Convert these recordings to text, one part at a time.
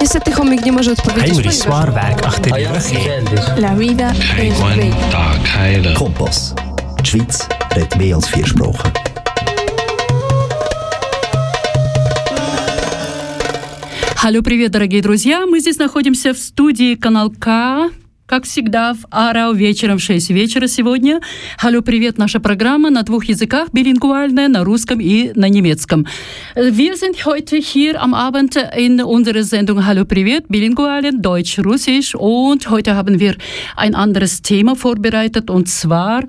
Niestety chomik nie może odpowiedzieć, Heinrich Swarweg achter ihrer Kehr. La vida es bella. Tag heilen. Kompass. Die Schweiz redet mehr als vier Sprachen. Алло, привет, дорогие друзья! Мы здесь находимся в студии канал К, как всегда, в Арау вечером в 6 вечера сегодня. Алло, привет, наша программа на двух языках, билингвальная, на русском и на немецком. Wir sind heute hier am Abend in unserer Sendung Hallo, привет, bilingualen, Deutsch, Russisch und heute haben wir ein anderes Thema vorbereitet und zwar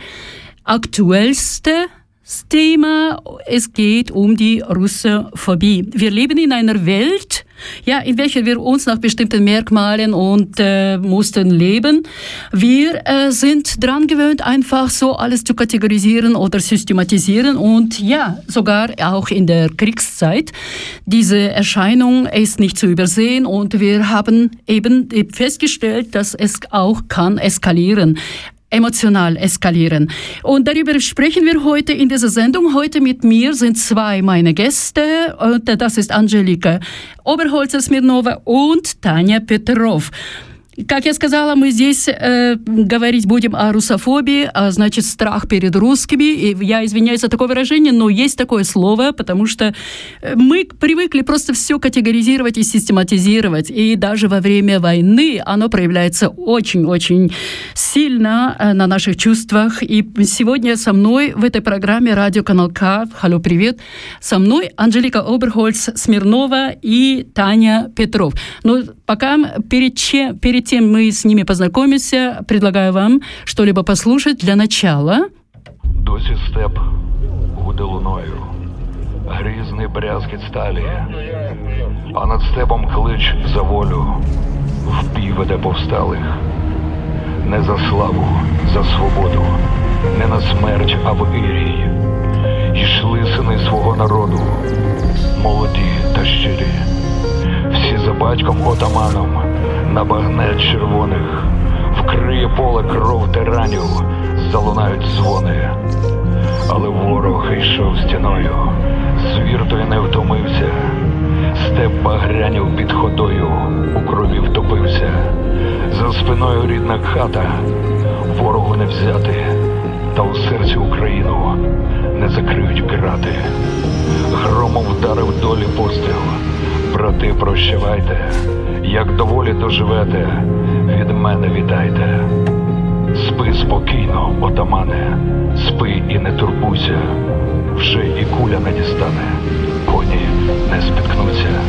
aktuellste Thema. Es geht um die Russophobie. Wir leben in einer Welt, ja, in welcher wir uns nach bestimmten Merkmalen und äh, Mustern leben. Wir äh, sind dran gewöhnt, einfach so alles zu kategorisieren oder systematisieren und ja, sogar auch in der Kriegszeit. Diese Erscheinung ist nicht zu übersehen und wir haben eben festgestellt, dass es auch kann eskalieren emotional eskalieren. Und darüber sprechen wir heute in dieser Sendung. Heute mit mir sind zwei meine Gäste. Und das ist Angelika Oberholzer-Smirnova und Tanja Petrov. Как я сказала, мы здесь э, говорить будем о русофобии, а значит страх перед русскими. И я извиняюсь за такое выражение, но есть такое слово, потому что мы привыкли просто все категоризировать и систематизировать. И даже во время войны оно проявляется очень-очень сильно э, на наших чувствах. И сегодня со мной в этой программе радиоканал К, Халlo, привет, со мной Анжелика Оберхольц Смирнова и Таня Петров. Но пока перед, чем, перед тем мы с ними познакомимся, предлагаю вам что-либо послушать для начала. Досі степ гуде луною, грізний брязкіт сталі, а над степом клич за волю, в бій веде повсталих. Не за славу, за свободу, не на смерть, а в ірій. Йшли сини свого народу, молоді та щирі, за батьком отаманом. На багнет червоних, вкриє поле кров тиранів, залунають дзвони. Але ворог йшов стіною, звір той не втомився, степ багрянів під ходою, у крові втопився, за спиною рідна хата, ворогу не взяти, та у серці Україну не закриють крати. Громом вдарив долі постріл, брати, прощавайте, як доволі доживете, від мене вітайте. Спи спокійно, отамане, спи і не турбуйся, вже і куля не дістане, коні не спіткнуться.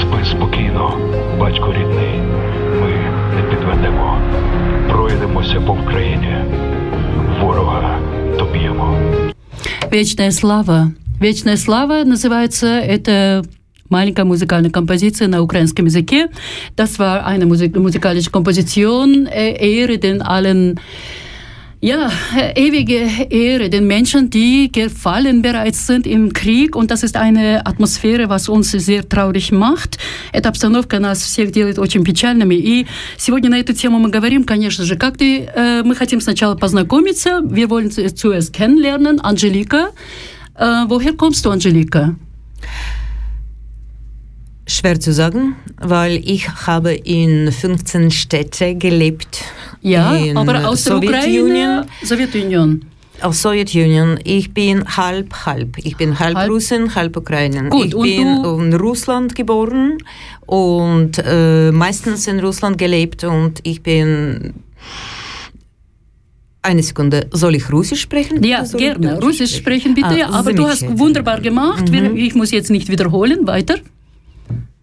Спи спокійно, батько рідний, ми не підведемо, пройдемося по Вкраїні, ворога доб'ємо. Вечная слава. Вечная слава называется это маленькая музыкальная композиция на украинском языке. Das war eine Musik musikalische Komposition, äh, Ehre den allen ja, ewige Ehre den Menschen, die gefallen bereits sind im Krieg. Und das ist eine Атмосфера, was uns sehr traurig macht. Эта обстановка нас всех делает очень печальными. И сегодня на эту тему мы говорим, конечно же, как ты, äh, мы хотим сначала познакомиться. Wir wollen zuerst kennenlernen. Angelika, äh, woher kommst du, Angelika? Schwer zu sagen, weil ich habe in 15 Städten gelebt. Ja, in aber aus der Sowjetunion. Sowjetunion. Aus Sowjetunion. Ich bin halb, halb. Ich bin halb, halb. Russin, halb Ukrainer. Gut, ich und bin du? in Russland geboren und äh, meistens in Russland gelebt und ich bin eine Sekunde, soll ich Russisch sprechen? Ja, gerne. Russisch sprechen, bitte. Ah, aber du hast wunderbar gemacht. Mhm. Ich muss jetzt nicht wiederholen. Weiter.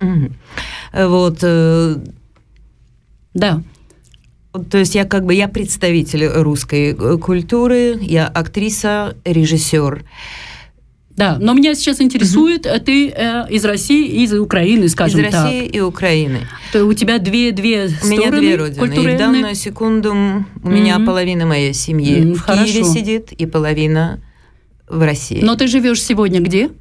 Э, Вот, э, Да. То есть я как бы я представитель русской э, культуры, я актриса, режиссер. Да, но меня сейчас интересует, э, ты э, из России и из Украины, Из скажем России и Украины. так. То у тебя две, две У меня стороны две родины. И в культурные. данную секунду у меня Мгм. половина моей семьи М, в Киеве хорошо. сидит и половина в России. Но ты живешь сегодня где?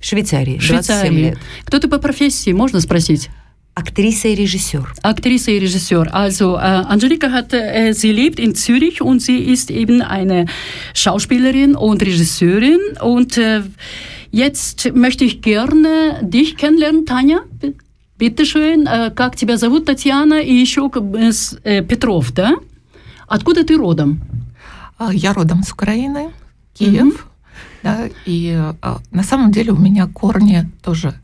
В Швейцарии, В 27 Швейцарии. лет. Кто ты по профессии, можно спросить? Актриса и режиссер. Aktrice, Regisseur. Also äh, Angelika hat, äh, sie lebt in Zürich und sie ist eben eine Schauspielerin und Regisseurin. Und äh, jetzt möchte ich gerne dich kennenlernen, Tanja. Bitteschön, э, как тебя зовут, Татьяна, и еще э, Петров, да? Откуда ты родом? А, я родом с Украины, Киев. Угу. Да, и а, на самом деле у меня корни тоже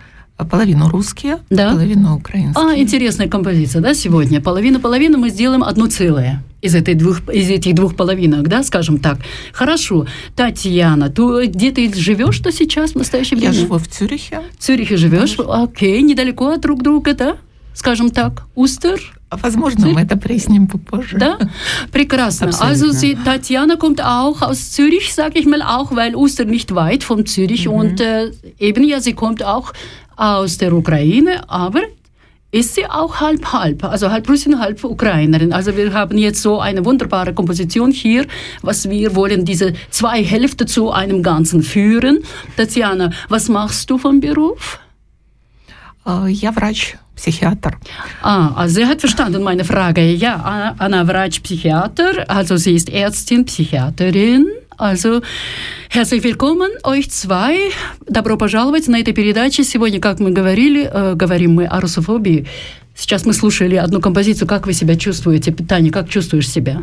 половину русские, да? половину украинские. А, интересная композиция, да, сегодня? Половина-половина мы сделаем одно целое из, этой двух, из этих двух половинок, да, скажем так. Хорошо. Татьяна, ты, где ты живешь что сейчас в настоящее время? Я живу в Цюрихе. В Цюрихе живешь? Окей, недалеко от друг друга, да? Скажем так, Устер? Возможно, мы это проясним попозже. Да? Прекрасно. Absolut, also sie, Tatjana kommt auch aus Zürich, sage ich mal, auch weil Uster nicht weit von Zürich mhm. und äh, eben ja, sie kommt auch aus der Ukraine, aber ist sie auch halb halb, also halb Russin, halb Ukrainerin. Also wir haben jetzt so eine wunderbare Komposition hier, was wir wollen, diese zwei Hälfte zu einem Ganzen führen. Tatjana, was machst du vom Beruf? Я врач, Психиатр. Ah, also sie hat verstanden meine Frage. Ja, Anna Врач, Psychiater, also sie ist Ärztin, Psychiaterin. Also, herzlich willkommen, euch zwei. Добро пожаловать на этой передаче. Сегодня, как мы говорили, э, говорим мы о русофобии. Сейчас мы слушали одну композицию. Как вы себя чувствуете, Таня, как чувствуешь себя?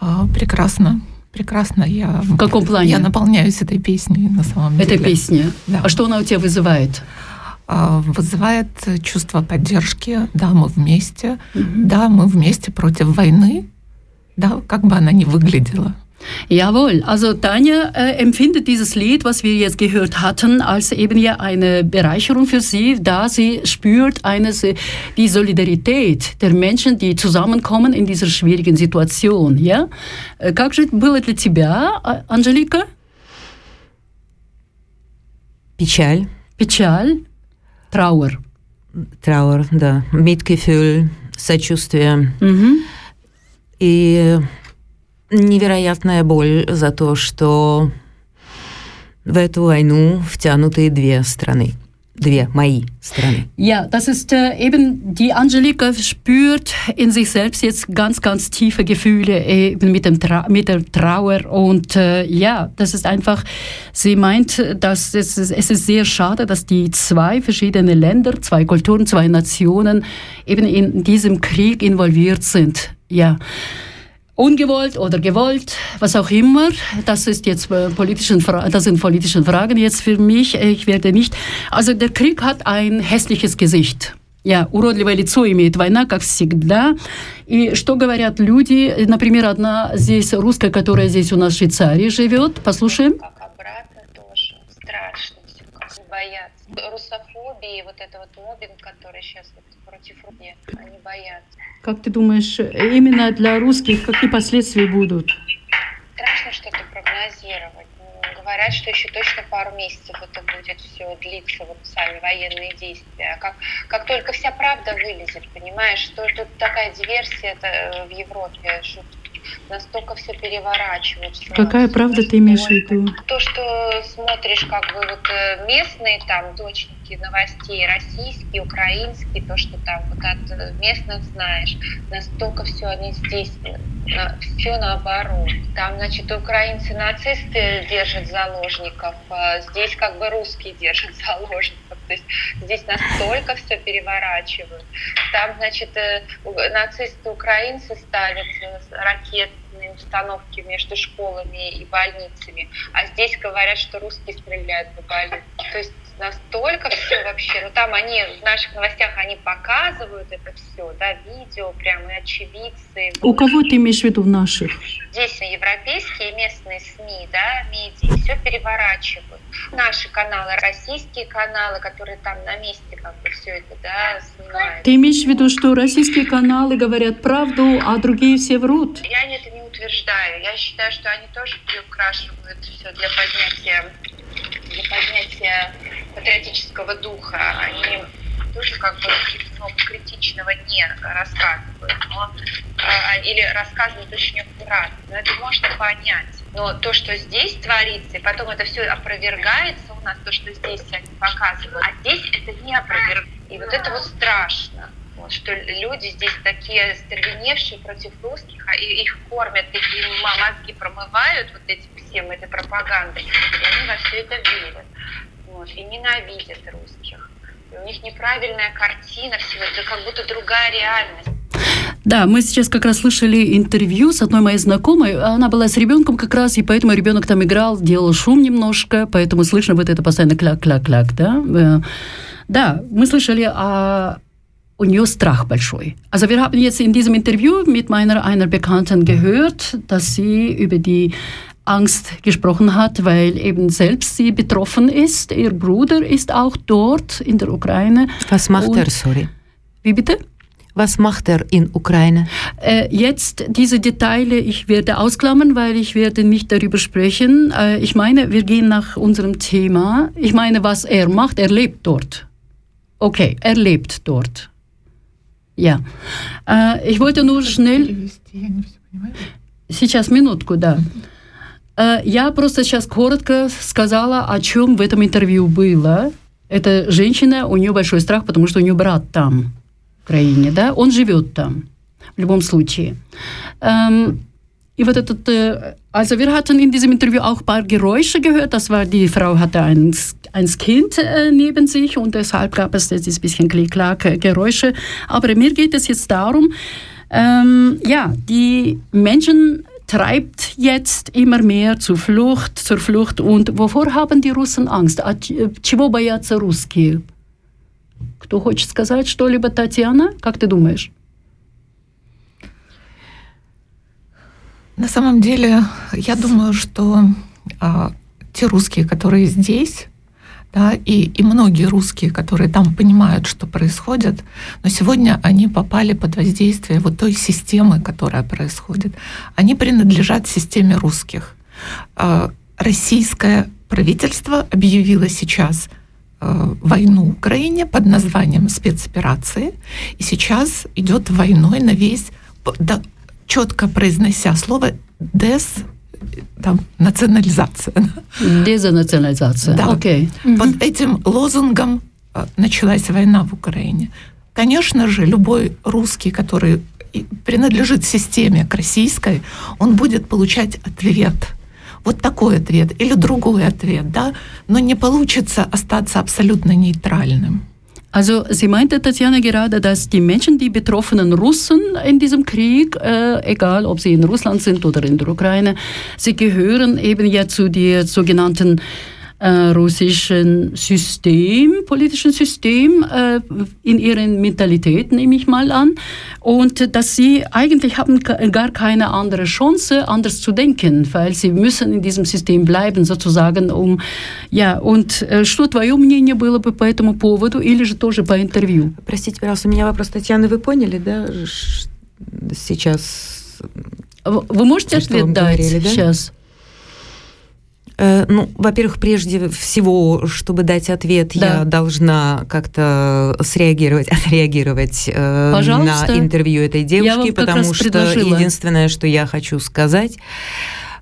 А, прекрасно. Прекрасно. Я, в каком плане? Я наполняюсь этой песней на самом деле. Этой песни? Да. А что она у тебя вызывает? А, вызывает чувство поддержки. Да, мы вместе. Mm-hmm. Да, мы вместе против войны. Да, как бы она ни выглядела. Jawohl, also Tanja äh, empfindet dieses Lied, was wir jetzt gehört hatten, als eben ja eine Bereicherung für sie, da sie spürt eine, die Solidarität der Menschen, die zusammenkommen in dieser schwierigen Situation. Ja? Как же было для тебя, Анжелика? Печаль. Печаль. Траур. Траур, да. Mitgefühl, сочувствие. Mhm. И невероятная боль за то, что в эту войну втянуты две страны. Две, мои страны. Ja, das ist äh, eben, die Angelika spürt in sich selbst jetzt ganz, ganz tiefe Gefühle eben mit, dem Tra mit der Trauer und äh, ja, das ist einfach, sie meint, dass es, es ist sehr schade, dass die zwei verschiedene Länder, zwei Kulturen, zwei Nationen eben in diesem Krieg involviert sind. Ja Ungewollt oder gewollt, was auch immer. Das ist jetzt äh, politischen, das sind politische Fragen jetzt für mich. Ich werde nicht. Also der Krieg hat ein hässliches Gesicht. Ja, уродливое лицо имеет война, как всегда. И что говорят люди? Например, одна здесь русская, которая здесь у нас в Швейцарии живет. Послушаем. Как обратно тоже. Страшно все, как боятся. Русофобии, вот это вот мобинг, который сейчас вот Руки, они боятся. Как ты думаешь, именно для русских какие последствия будут? Страшно что-то прогнозировать. Говорят, что еще точно пару месяцев это будет все длиться, вот сами военные действия. А как, как только вся правда вылезет, понимаешь, что тут такая диверсия это в Европе, что настолько все переворачивают. Какая правда ты имеешь в виду? То, что смотришь как бы вот э, местные там дочники новостей, российские, украинские, то, что там вот от местных знаешь, настолько все они здесь, все наоборот. Там, значит, украинцы нацисты держат заложников, а здесь как бы русские держат заложников. То есть здесь настолько все переворачивают. Там, значит, э, нацисты украинцы ставят ракетные установки между школами и больницами, а здесь говорят, что русские стреляют по больнице. То есть настолько все вообще, ну там они в наших новостях они показывают это все, да, видео прямо и очевидцы. У кого ты имеешь в виду в наших? Здесь европейские местные СМИ, да, медиа, все переворачивают. Наши каналы, российские каналы, которые там на месте как бы все это, да, снимают. Ты имеешь в виду, что российские каналы говорят правду, а другие все врут? Я это не утверждаю. Я считаю, что они тоже приукрашивают все для поднятия для поднятия патриотического духа. Они тоже как бы много критичного не рассказывают, но, э, или рассказывают очень аккуратно. Но это можно понять. Но то, что здесь творится, и потом это все опровергается у нас, то, что здесь они показывают, а здесь это не опровергается. И вот это вот страшно. Вот, что люди здесь такие стервеневшие против русских, а их кормят, их мозги промывают вот этим всем, этой пропагандой, и они во все это верят. Вот, и ненавидят русских. у них неправильная картина всего, это как будто другая реальность. Да, мы сейчас как раз слышали интервью с одной моей знакомой. Она была с ребенком как раз, и поэтому ребенок там играл, делал шум немножко, поэтому слышно вот это постоянно кляк-кляк-кляк, да. Э, да, мы слышали о у нее страх большой. Also wir haben jetzt in diesem Interview mit meiner einer Bekannten gehört, dass sie über die Angst gesprochen hat, weil eben selbst sie betroffen ist. Ihr Bruder ist auch dort in der Ukraine. Was macht er, sorry? Wie bitte? Was macht er in Ukraine? Äh, jetzt diese Details, ich werde ausklammern, weil ich werde nicht darüber sprechen. Äh, ich meine, wir gehen nach unserem Thema. Ich meine, was er macht, er lebt dort. Okay, er lebt dort. Ja. Äh, ich wollte nur schnell... Сейчас, минутку, да. Я просто сейчас коротко сказала, о чем в этом интервью было. Эта женщина, у нее большой страх, потому что у нее брат там. Украине, да, он живет там, в любом случае. Ähm, ich würde dort, also wir hatten in diesem Interview auch ein paar Geräusche gehört. Das war, die Frau hatte ein, ein Kind äh, neben sich und deshalb gab es dieses bisschen Klick-Klack-Geräusche. Aber mir geht es jetzt darum, ähm, ja, die Menschen treibt jetzt immer mehr zur Flucht, zur Flucht. Und wovor haben die Russen Angst? Чего боятся русские? Кто хочет сказать что-либо, Татьяна? Как ты думаешь? На самом деле, я думаю, что а, те русские, которые здесь, да, и, и многие русские, которые там понимают, что происходит, но сегодня они попали под воздействие вот той системы, которая происходит. Они принадлежат системе русских. А, российское правительство объявило сейчас Э, войну Украине под названием спецоперации. И сейчас идет войной на весь, да, четко произнося слово «дес», там, национализация. Дезнационализация, да. окей. Okay. Под этим лозунгом э, началась война в Украине. Конечно же, любой русский, который принадлежит системе к российской, он будет получать ответ – вот такой ответ или другой ответ, да, но не получится остаться абсолютно нейтральным. Also sie meinte Tatjana gerade, dass die Menschen, die betroffenen Russen in diesem Krieg, äh, egal ob sie in Russland sind oder in der Ukraine, sie gehören eben ja zu der sogenannten äh, russischen System, politischen System, äh, in ihren Mentalität nehme ich mal an. Und dass sie eigentlich haben gar keine andere Chance, anders zu denken, weil sie müssen in diesem System bleiben, sozusagen, um, ja, und äh, что твое мнение было бы по этому поводу, или же тоже по интервью? Простите, пожалуйста, у меня вопрос, Татьяна, вы поняли, да, сейчас... Вы можете ответ дать говорили, да? сейчас? Э, ну, во-первых, прежде всего, чтобы дать ответ, да. я должна как-то среагировать, отреагировать э, на интервью этой девушки, потому что предложила. единственное, что я хочу сказать,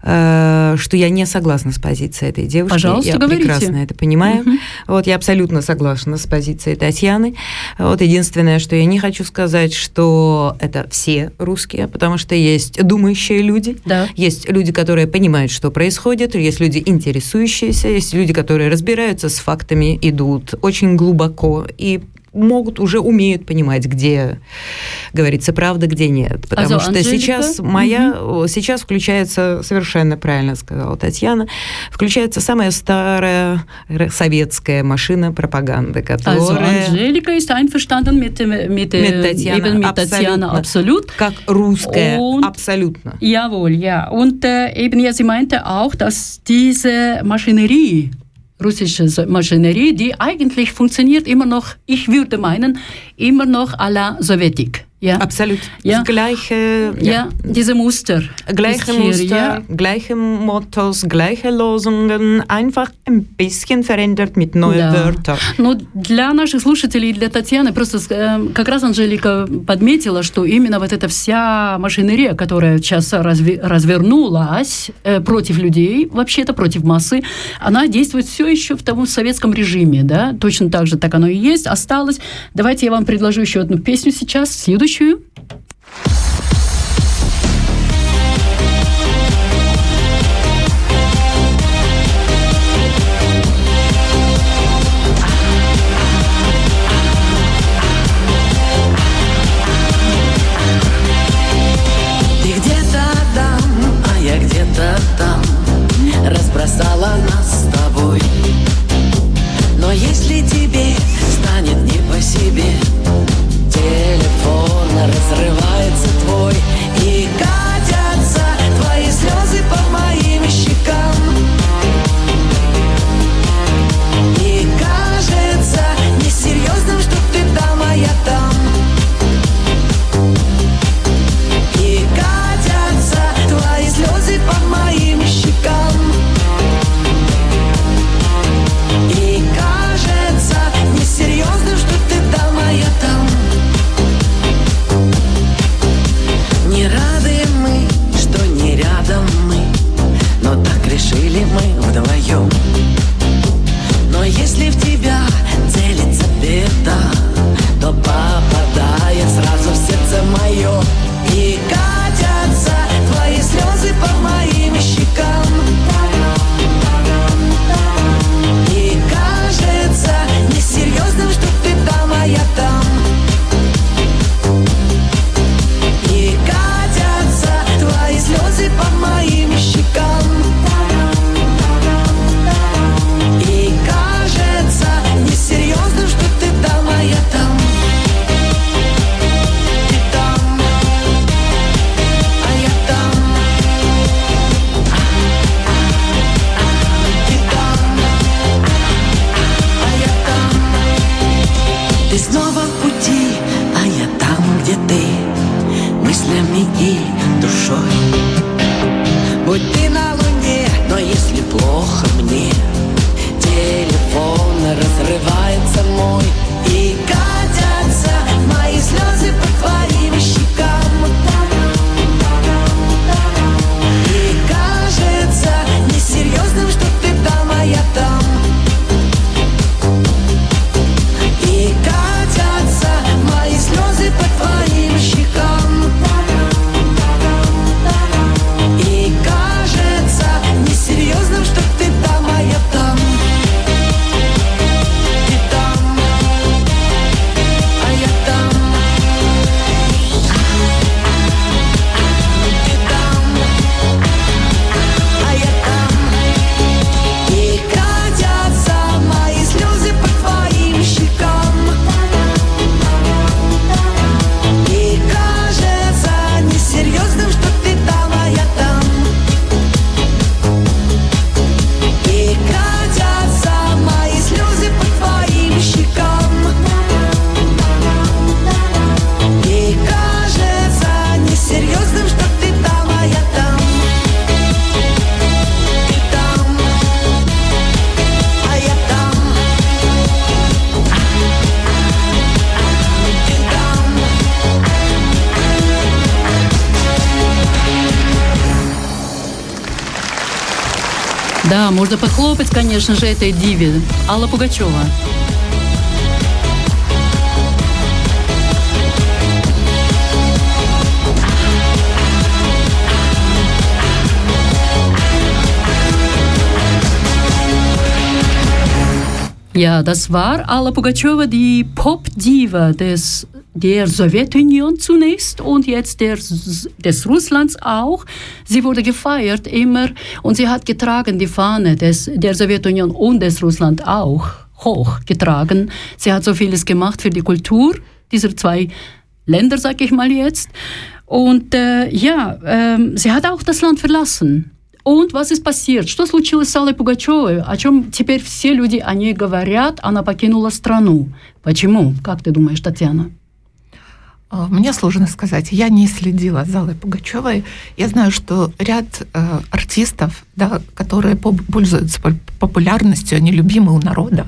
Э, что я не согласна с позицией этой девушки. Пожалуйста, я говорите. прекрасно это понимаю. Угу. Вот я абсолютно согласна с позицией Татьяны. Вот единственное, что я не хочу сказать, что это все русские, потому что есть думающие люди, да. есть люди, которые понимают, что происходит, есть люди интересующиеся, есть люди, которые разбираются с фактами, идут очень глубоко и могут, уже умеют понимать, где говорится правда, где нет. Потому а что Анжелика? сейчас моя, угу. сейчас включается, совершенно правильно сказала Татьяна, включается самая старая советская машина пропаганды, которая... Also Angelika ist einverstanden mit, mit, mit Tatjana, eben mit. Как русская, und, абсолютно. Jawohl, ja. Und äh, eben, ja, sie meinte auch, dass diese Maschinerie russische Maschinerie, die eigentlich funktioniert immer noch, ich würde meinen, immer noch à la Sowjetik. Ja. Absolut. Ja. Gleiche, ja. ja. diese Muster. Gleiche hier, Muster, ja. gleiche Mottos, gleiche Losungen, einfach ein bisschen verändert mit neuen да. Wörtern. Но для наших слушателей, для Татьяны, просто как раз Анжелика подметила, что именно вот эта вся машинерия, которая сейчас разви- развернулась э, против людей, вообще-то против массы, она действует все еще в том советском режиме, да, точно так же так оно и есть, осталось. Давайте я вам предложу еще одну песню сейчас, следующую следующую. Можно похлопать, конечно же, этой диве. Алла Пугачева. Ja, das war Alla Pugacheva, die Pop-Diva des, der Sowjetunion zunächst und jetzt der, des Russlands auch. Sie wurde gefeiert immer und sie hat getragen die Fahne des, der Sowjetunion und des Russland auch hochgetragen. Sie hat so vieles gemacht für die Kultur dieser zwei Länder, sag ich mal jetzt. Und äh, ja, ähm, sie hat auch das Land verlassen. Und was ist passiert? Что случилось с Аллой Пугачевой? О чем теперь все люди о ней говорят? Она покинула страну. Почему? Как ты думаешь, Татьяна? А, Мне сложно сказать. Я не следила за Аллой Пугачевой. Я знаю, что ряд э, артистов, да, которые пользуются поп- популярностью, они любимы у народа,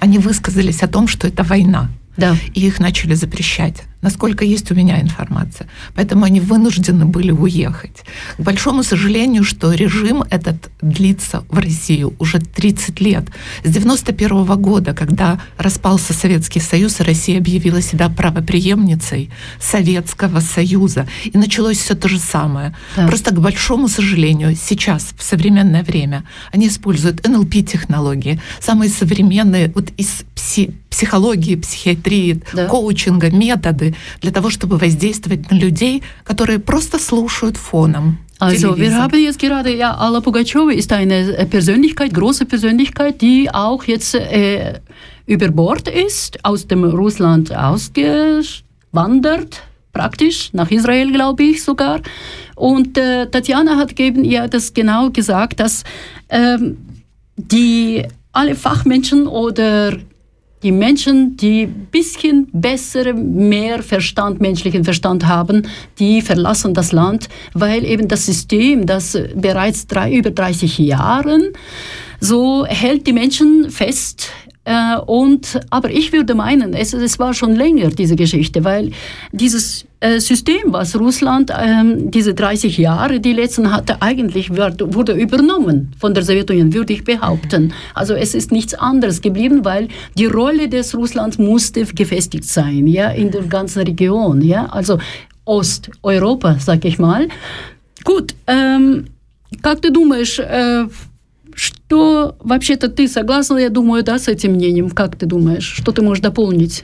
они высказались о том, что это война. Да. И их начали запрещать, насколько есть у меня информация. Поэтому они вынуждены были уехать. К большому сожалению, что режим этот длится в России уже 30 лет. С 91 года, когда распался Советский Союз, Россия объявила себя правопреемницей Советского Союза. И началось все то же самое. Да. Просто, к большому сожалению, сейчас, в современное время, они используют НЛП-технологии, самые современные вот из пси- психологии, психиатрии, Да. коучинга, методы для того, чтобы воздействовать на людей, которые просто слушают фоном. Also, wir телевизор. haben jetzt gerade, ja, Alla Pugacheva ist eine äh, Persönlichkeit, große Persönlichkeit, die auch jetzt äh, über Bord ist, aus dem Russland ausgewandert, praktisch, nach Israel, glaube ich sogar. Und äh, Tatjana hat eben ihr das genau gesagt, dass ähm, die alle Fachmenschen oder die Menschen, die ein bisschen bessere, mehr Verstand, menschlichen Verstand haben, die verlassen das Land, weil eben das System, das bereits drei, über 30 Jahren so hält die Menschen fest. Äh, und, aber ich würde meinen, es, es war schon länger diese Geschichte, weil dieses System, was Russland ähm, diese 30 Jahre, die letzten hatte, eigentlich wird, wurde übernommen von der Sowjetunion, würde ich behaupten. Also es ist nichts anderes geblieben, weil die Rolle des Russlands musste gefestigt sein, ja, in der ganzen Region, ja, also Osteuropa, sag ich mal. Gut, эм, как ты думаешь, э, что вообще-то ты согласна, я думаю, да, с этим мнением? Как ты думаешь? Что ты можешь дополнить?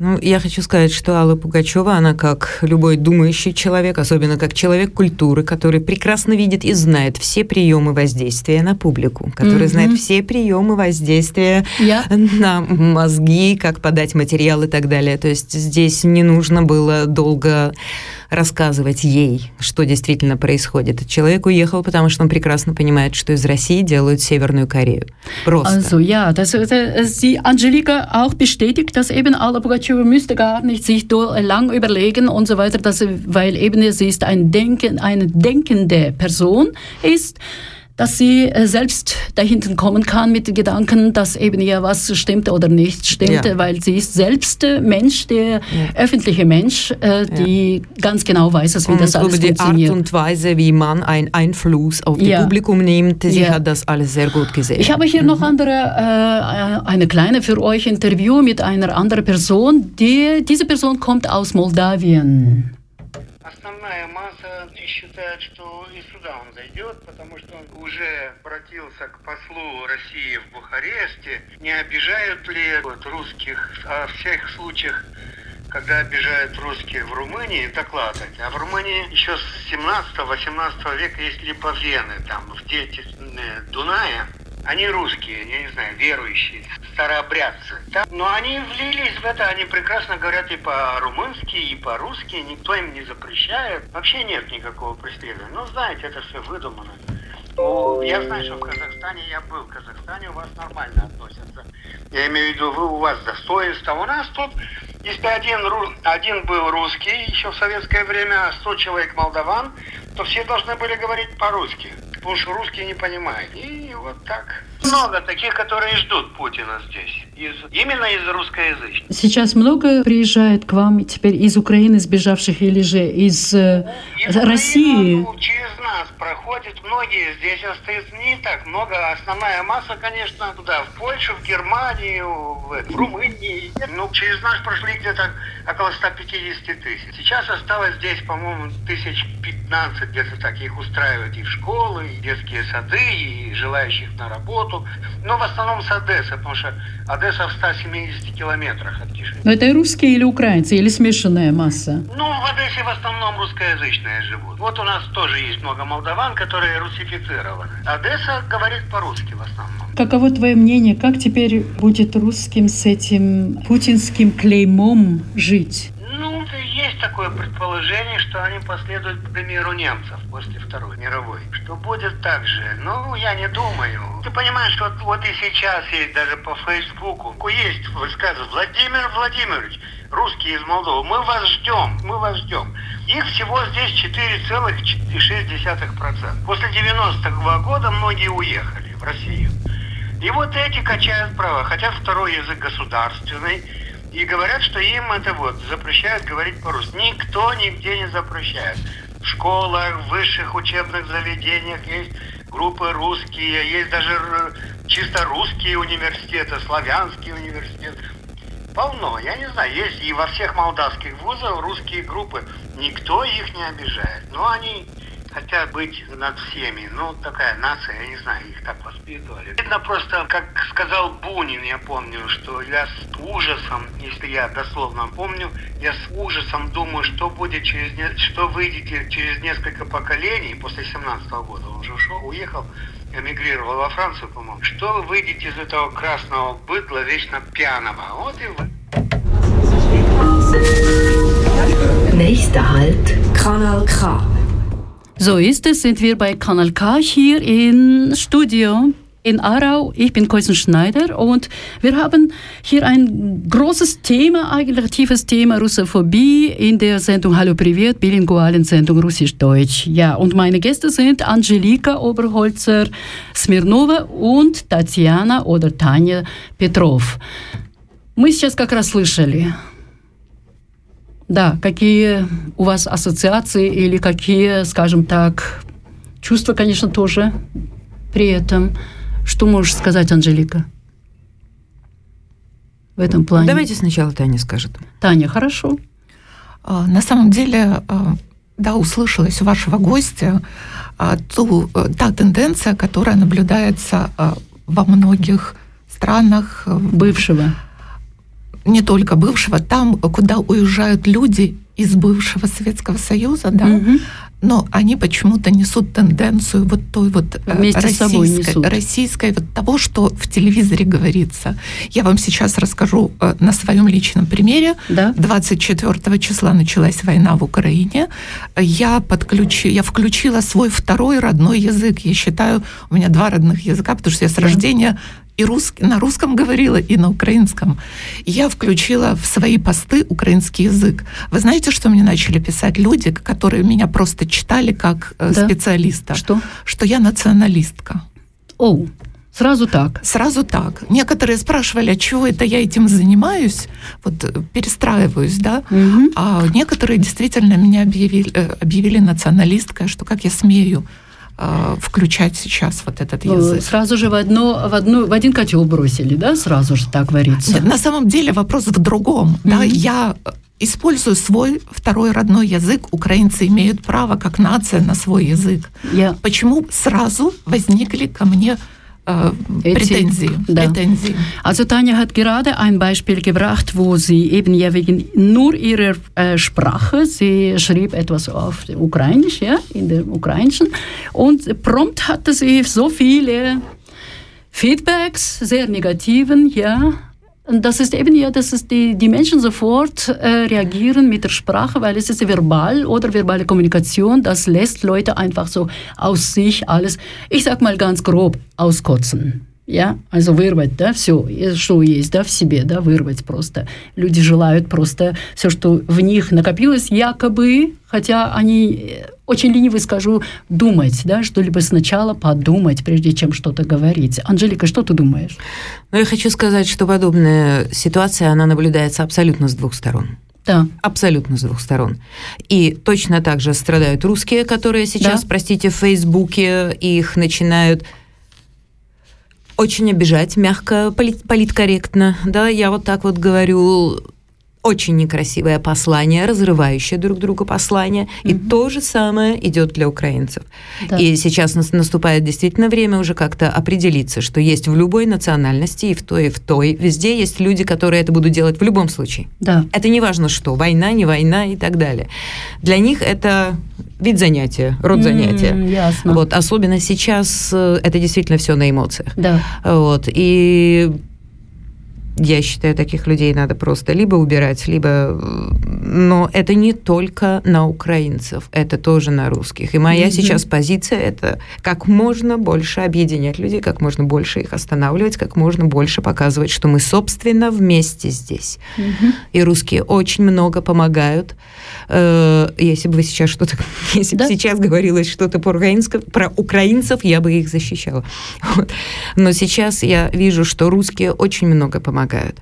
Ну, я хочу сказать, что Алла Пугачева, она как любой думающий человек, особенно как человек культуры, который прекрасно видит и знает все приемы воздействия на публику, который Мгм. знает все приемы воздействия Я на мозги, как подать материал и так далее. То есть здесь не нужно было долго рассказывать ей, что действительно происходит. Человек уехал, потому что он прекрасно понимает, что из России делают Северную Корею. Просто. Also ja, das, das, die Angelika auch bestätigt, dass eben Alla Deutsche müsste gar nicht sich lang überlegen und so weiter, dass, weil eben sie ist ein Denken, eine denkende Person ist dass sie äh, selbst dahinter kommen kann mit den Gedanken, dass eben ja was stimmt oder nicht stimmt, ja. weil sie ist selbst Mensch, der ja. öffentliche Mensch, äh, die ja. ganz genau weiß, wie und das alles über die Art und Weise, wie man einen Einfluss auf das Publikum nimmt, sie hat das alles sehr gut gesehen. Ich habe hier mhm. noch andere, äh, eine kleine für euch Interview mit einer anderen Person. Die, diese Person kommt aus Moldawien. Основная масса считает, что и сюда он зайдет, потому что он уже обратился к послу России в Бухаресте. Не обижают ли вот, русских о всех случаях, когда обижают русских в Румынии, докладывать. А в Румынии еще с 17-18 века есть липовены, там, в дети Дуная, они русские, я не знаю, верующие, старообрядцы. Да? Но они влились в это, они прекрасно говорят и по-румынски, и по-русски, никто им не запрещает. Вообще нет никакого преследования. Ну, знаете, это все выдумано. Ну, я знаю, что в Казахстане, я был в Казахстане, у вас нормально относятся. Я имею в виду, вы, у вас достоинство. У нас тут, если один, один был русский еще в советское время, а 100 человек молдаван, то все должны были говорить по-русски потому что русские не понимают. И вот так. Много таких, которые ждут Путина здесь. Из, именно из русскоязычных. Сейчас много приезжает к вам теперь из Украины сбежавших или же из, э, из России? Украину, через нас проходят многие. Здесь остается не так много. Основная масса, конечно, туда, в Польшу, в Германию, в, в Румынии. Ну, через нас прошли где-то около 150 тысяч. Сейчас осталось здесь, по-моему, тысяч 15 где-то таких устраивают и в школы, и детские сады, и желающих на работу. Но в основном с Одессы, потому что Одесса в 170 километрах от Кишинева. Но это и русские или украинцы, или смешанная масса? Ну, в Одессе в основном русскоязычные живут. Вот у нас тоже есть много молдаван, которые русифицированы. Одесса говорит по-русски в основном. Каково твое мнение, как теперь будет русским с этим путинским клеймом жить? Ну, есть такое предположение, что они последуют примеру немцев после Второй мировой. Что будет так же. Ну, я не думаю. Ты понимаешь, вот, вот и сейчас есть даже по Фейсбуку, есть высказывание Владимир Владимирович, русские из Молдовы, мы вас ждем, мы вас ждем. Их всего здесь 4,6%. После 90-го года многие уехали в Россию. И вот эти качают права, хотят второй язык государственный, и говорят, что им это вот запрещают говорить по-русски. Никто нигде не запрещает. В школах, в высших учебных заведениях есть группы русские, есть даже чисто русские университеты, славянские университеты. Полно, я не знаю, есть и во всех молдавских вузах русские группы. Никто их не обижает. Но они хотят быть над всеми. Ну, такая нация, я не знаю, их так воспитывали. Видно просто, как сказал Бунин, я помню, что я с ужасом, если я дословно помню, я с ужасом думаю, что будет через, что выйдете через несколько поколений, после 17 -го года, он же ушел, уехал, эмигрировал во Францию, по-моему, что вы выйдете из этого красного быдла вечно пьяного. Вот и вы. Nächster Halt, Kanal K. So ist es, sind wir bei Kanal K hier im Studio in Aarau. Ich bin Koisen Schneider und wir haben hier ein großes Thema, eigentlich tiefes Thema Russophobie in der Sendung Hallo Privat, bilingualen Sendung Russisch-Deutsch. Ja, und meine Gäste sind Angelika Oberholzer Smirnova und Tatjana oder Tanja Petrov. Мы сейчас как раз слышали Да, какие у вас ассоциации или какие, скажем так, чувства, конечно, тоже при этом. Что можешь сказать, Анжелика? В этом плане. Давайте сначала Таня скажет. Таня, хорошо. А, на самом деле, а, да, услышалась у вашего гостя а, ту, э, та тенденция, которая наблюдается во многих странах бывшего не только бывшего, там, куда уезжают люди из бывшего Советского Союза, да, угу. но они почему-то несут тенденцию вот той вот э, Вместе российской, российской вот того, что в телевизоре говорится. Я вам сейчас расскажу э, на своем личном примере. Да? 24 числа началась война в Украине. Я подключи, я включила свой второй родной язык. Я считаю, у меня два родных языка, потому что я с да. рождения и рус, на русском говорила, и на украинском. Я включила в свои посты украинский язык. Вы знаете, что мне начали писать люди, которые меня просто читали как э, Да. специалиста? Что? Что я националистка. О, сразу так. Сразу так. Некоторые спрашивали, а чего это я этим занимаюсь, вот э, перестраиваюсь, да? Мгм. А некоторые действительно меня объявили, э, объявили националисткой, что как я смею э, включать сейчас вот этот Ну, язык. Сразу же в, одно, в, одну, в один котел бросили, да? Сразу же так говорится. На самом деле вопрос в другом. Да, Мгм. я использую свой второй родной язык. Украинцы имеют право как нация на свой язык. Я Почему сразу возникли ко мне äh, Prätensie. Da. Also Tanja hat gerade ein Beispiel gebracht, wo sie eben ja wegen nur ihrer äh, Sprache, sie schrieb etwas auf Ukrainisch, ja, in der Ukrainischen, und prompt hatte sie so viele Feedbacks, sehr negativen, ja, Und das ist eben ja, dass es die, die Menschen sofort äh, reagieren mit der Sprache, weil es ist verbal oder verbale Kommunikation, das lässt Leute einfach so aus sich alles, ich sag mal ganz grob, auskotzen. Я, also вырвать, да, все, что есть, да, в себе, да, вырвать просто. Люди желают просто все, что в них накопилось, якобы, хотя они э, очень ленивы, скажу, думать, да, что-либо сначала подумать, прежде чем что-то говорить. Анжелика, что ты думаешь? Но я хочу сказать, что подобная ситуация, она наблюдается абсолютно с двух сторон. Да. Абсолютно с двух сторон. И точно так же страдают русские, которые сейчас, Да. простите, в Фейсбуке их начинают очень обижать, мягко, полит- политкорректно. Да, я вот так вот говорю, очень некрасивое послание, разрывающее друг друга послание. И то же самое идет для украинцев. Да. И сейчас нас- наступает действительно время уже как-то определиться, что есть в любой национальности, и в той, и в той. Везде есть люди, которые это будут делать в любом случае. Да. Это не важно что, война, не война и так далее. Для них это вид занятия, род занятия. ясно. Вот, особенно сейчас э, это действительно все на эмоциях. Да. Вот, и я считаю, таких людей надо просто либо убирать, либо... Но это не только на украинцев, это тоже на русских. И моя Мгм. сейчас позиция – это как можно больше объединять людей, как можно больше их останавливать, как можно больше показывать, что мы, собственно, вместе здесь. И русские очень много помогают. Э, Если бы вы сейчас что-то, если Да. бы сейчас говорилось что-то по про украинцев, я бы их защищала. Вот. Но сейчас я вижу, что русские очень много помогают. good.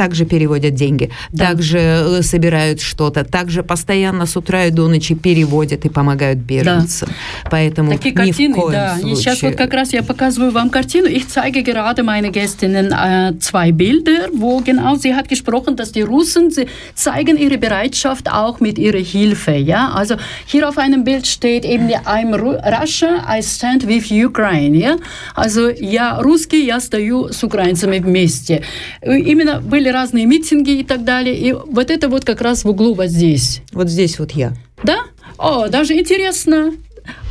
Также переводят деньги, Да. также э, собирают что-то, также постоянно с утра и до ночи переводят и помогают беженцам. Поэтому Такие ни картины, в коем да. И сейчас случае- вот как раз я показываю вам картину. Ich zeige gerade meine Gästinnen äh, zwei Bilder, wo genau sie hat gesprochen, dass die Russen sie zeigen ihre Bereitschaft auch mit ihrer Hilfe. Ja, also hier auf einem Bild steht eben I'm Ru- Russia, I stand with Ukraine. Ja, also я русский, я стою с украинцами вместе. Именно были разные митинги и так далее. И вот это вот как раз в углу вот здесь. Вот здесь вот я. Да? Oh, даже интересно.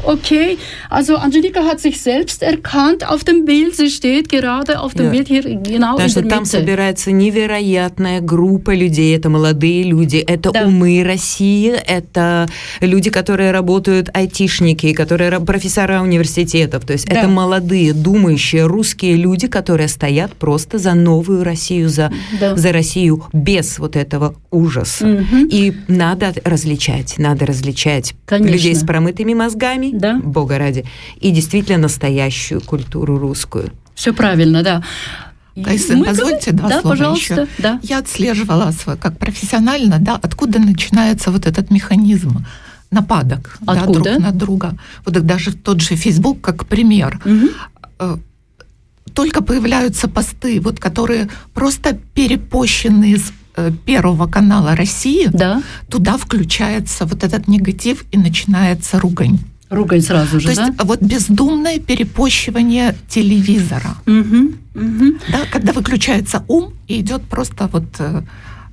Okay, also Angelika hat sich selbst erkannt auf dem Bild. Sie steht gerade auf dem Ja. Bild hier genau Потому in что der там Mitte. собирается невероятная группа людей. Это молодые люди, это Да. умы России, это люди, которые работают айтишники, которые ра- профессора университетов. То есть Да. это молодые, думающие русские люди, которые стоят просто за новую Россию, за, Да. за Россию без вот этого ужаса. Мгм. И надо различать, надо различать Конечно. людей с промытыми мозгами, Да. бога ради, и действительно настоящую культуру русскую. Все правильно, да. Тайсон, Мы позвольте два да, слова пожалуйста, еще. да. Я отслеживала свой, как профессионально, да, откуда начинается вот этот механизм нападок да, Откуда? друг на друга. Вот даже тот же Facebook как пример. Э, Только появляются посты, вот которые просто перепощены из э, Первого канала России, Да, туда включается вот этот негатив и начинается ругань. Ругань сразу же, То да? есть вот бездумное перепощивание телевизора. Мгм, мгм. Да, когда выключается ум и идет просто вот э,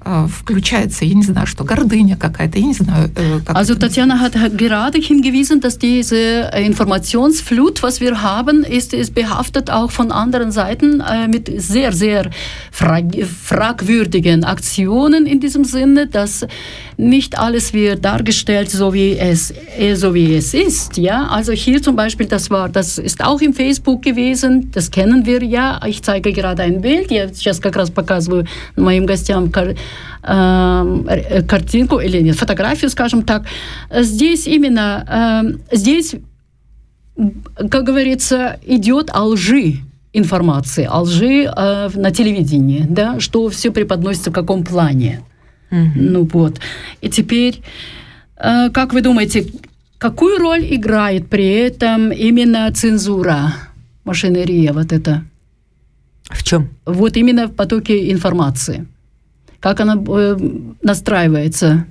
äh, включается, я не знаю, что гордыня какая-то, я не знаю. Äh, как also Tatjana hat gerade hingewiesen, dass diese Informationsflut, was wir haben, ist, ist behaftet auch von anderen Seiten äh, mit sehr, sehr fragwürdigen Aktionen in diesem Sinne, dass nicht alles wird dargestellt, so wie es, so wie es ist. Ja? Also hier zum Beispiel, das war, das ist auch im Facebook gewesen, das kennen wir ja. Ich zeige gerade ein Bild, я сейчас как показываю моим гостям картинку или нет, фотографию, скажем так. Здесь именно, здесь, как говорится, идет о лжи информации, о лжи э, на телевидении, да, что все преподносится в каком плане. Mm-hmm. Ну вот. И теперь, э, как вы думаете, какую роль играет при этом именно цензура, машинерия вот это? В чем? Вот именно в потоке информации. Как она э, настраивается?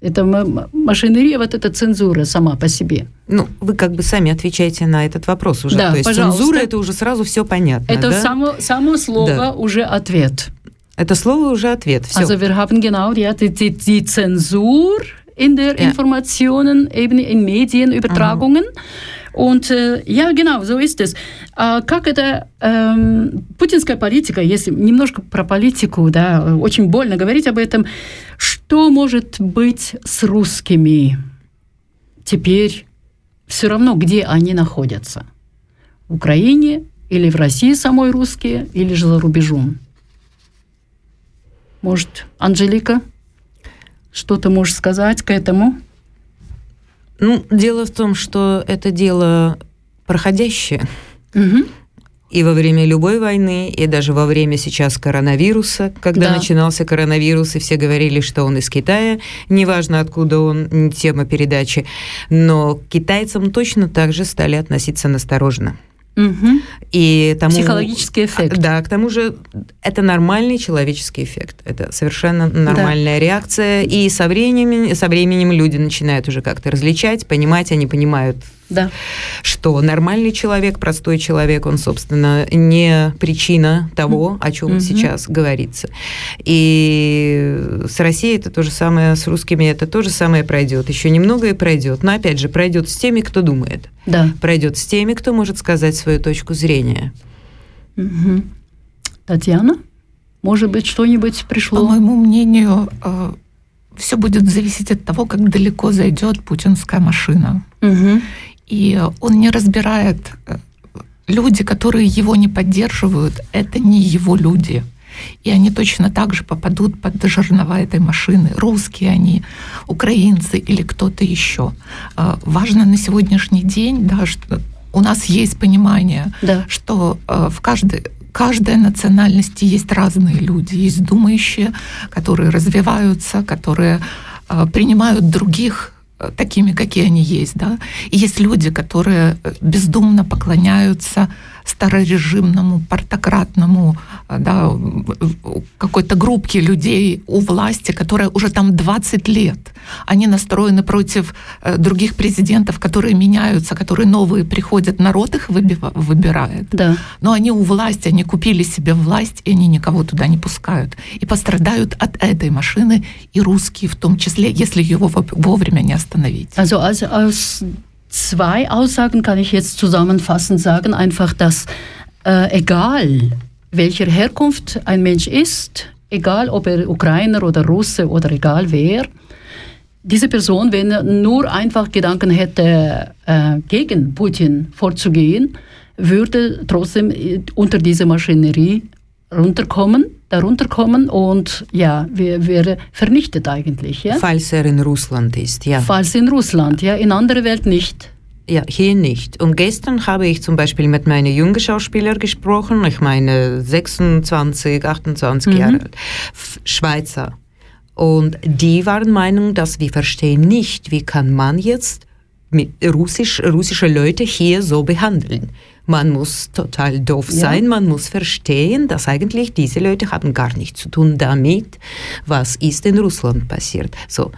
Это машинерия, вот эта цензура сама по себе. Ну, вы как бы сами отвечаете на этот вопрос уже. Да, То есть пожалуйста. цензура это уже сразу все понятно. Это да? само, само слово да. уже ответ. Это слово уже ответ. Все. Also wir haben genau ja, die, die, die Zensur in der ja. Informationen, eben in Medienübertragungen. Mhm. Und äh, ja, genau, so ist es. А как это э, путинская политика, если немножко про политику, да, очень больно говорить об этом, что может быть с русскими теперь все равно, где они находятся? В Украине или в России самой русские, или же за рубежом? Может, Анжелика, что ты можешь сказать к этому? Ну, дело в том, что это дело проходящее. Угу. И во время любой войны, и даже во время сейчас коронавируса, когда Да. начинался коронавирус, и все говорили, что он из Китая, неважно откуда он, тема передачи, но к китайцам точно так же стали относиться настороженно. Мгм. И тому, Психологический эффект. Да, к тому же это нормальный человеческий эффект. Это совершенно нормальная реакция. И со временем, со временем люди начинают уже как-то различать, понимать, они понимают, Да. что нормальный человек, простой человек, он, собственно, не причина того, о чем Мгм. сейчас говорится. И с Россией это то же самое, с русскими это то же самое пройдет. Еще немного и пройдет. Но опять же, пройдет с теми, кто думает. Да. Пройдет с теми, кто может сказать свою точку зрения. Мгм. Татьяна, может быть, что-нибудь По пришло? моему мнению, все будет зависеть от того, как далеко зайдет путинская машина. Мгм. И он не разбирает э, люди, которые его не поддерживают, это не его люди. И они точно так же попадут под жернова этой машины. Русские они, украинцы или кто-то еще. Э, Важно на сегодняшний день, да, что у нас есть понимание, Да. что э, в каждой каждой национальности есть разные люди, есть думающие, которые развиваются, которые принимают других такими, какие они есть, да. И есть люди, которые э, бездумно поклоняются старорежимному, партократному, э, да, какой-то группке людей у власти, которая уже там 20 лет. Они настроены против э, других президентов, которые меняются, которые новые приходят, народ их выбирает. Да. Но они у власти, они купили себе власть, и они никого туда не пускают. И пострадают от этой машины и русские в том числе, если его во- вовремя не остановить. Also, also aus zwei Aussagen kann ich jetzt zusammenfassend sagen, einfach, dass äh, egal welcher Herkunft ein Mensch ist, egal ob er Ukrainer oder Russe oder egal wer, diese Person, wenn er nur einfach Gedanken hätte, äh, gegen Putin vorzugehen, würde trotzdem äh, unter diese Maschinerie runterkommen, darunter kommen und ja, wär- wäre vernichtet eigentlich. Ja? Falls er in Russland ist, ja. Falls in Russland, ja, in anderer Welt nicht. Ja, hier nicht. Und gestern habe ich zum Beispiel mit meinen jungen Schauspielern gesprochen, ich meine 26, 28 Mhm. Jahre alt, Schweizer. Und die waren Meinung, dass wir verstehen nicht, wie kann man jetzt mit Russisch, russische Leute hier so behandeln. Man muss total doof ja. sein, man muss verstehen, dass eigentlich diese Leute haben gar nichts zu tun damit, was ist in Russland passiert. So,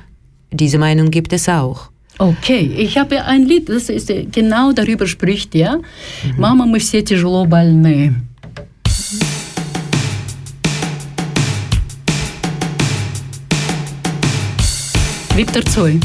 diese Meinung gibt es auch. Okay, ich habe ein Lied, das ist äh, genau darüber spricht, ja. Mhm. Mama, мы все тяжело больны. Виктор Цой.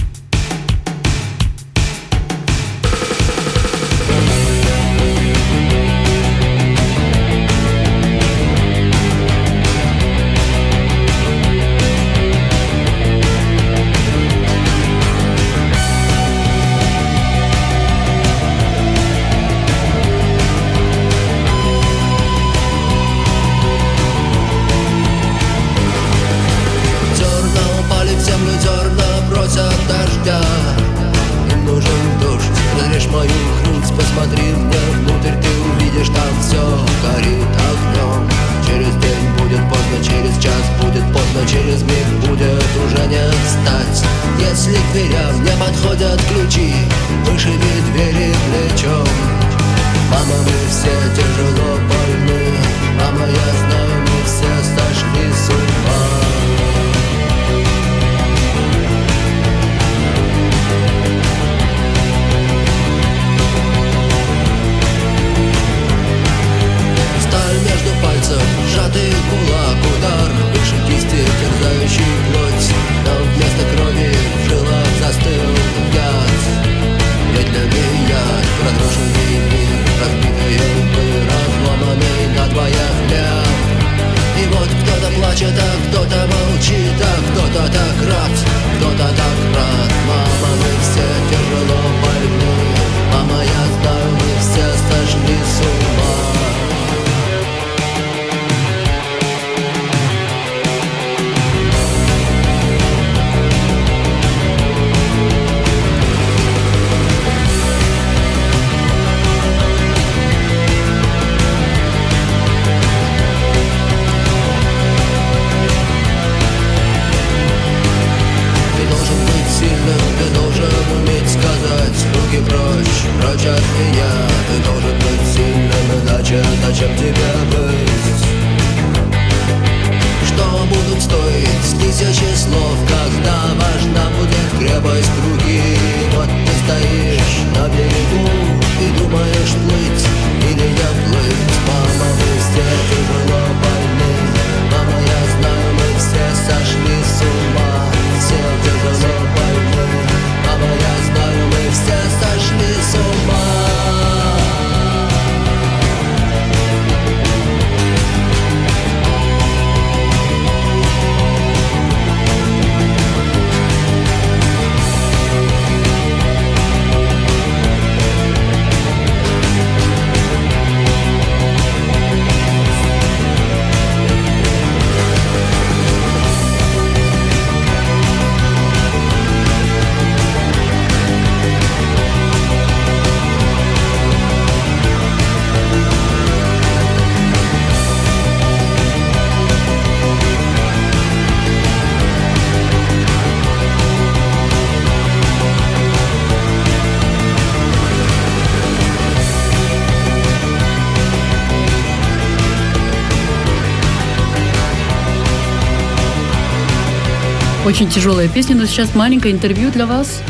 Очень тяжелая песня, но сейчас маленькое интервью для вас.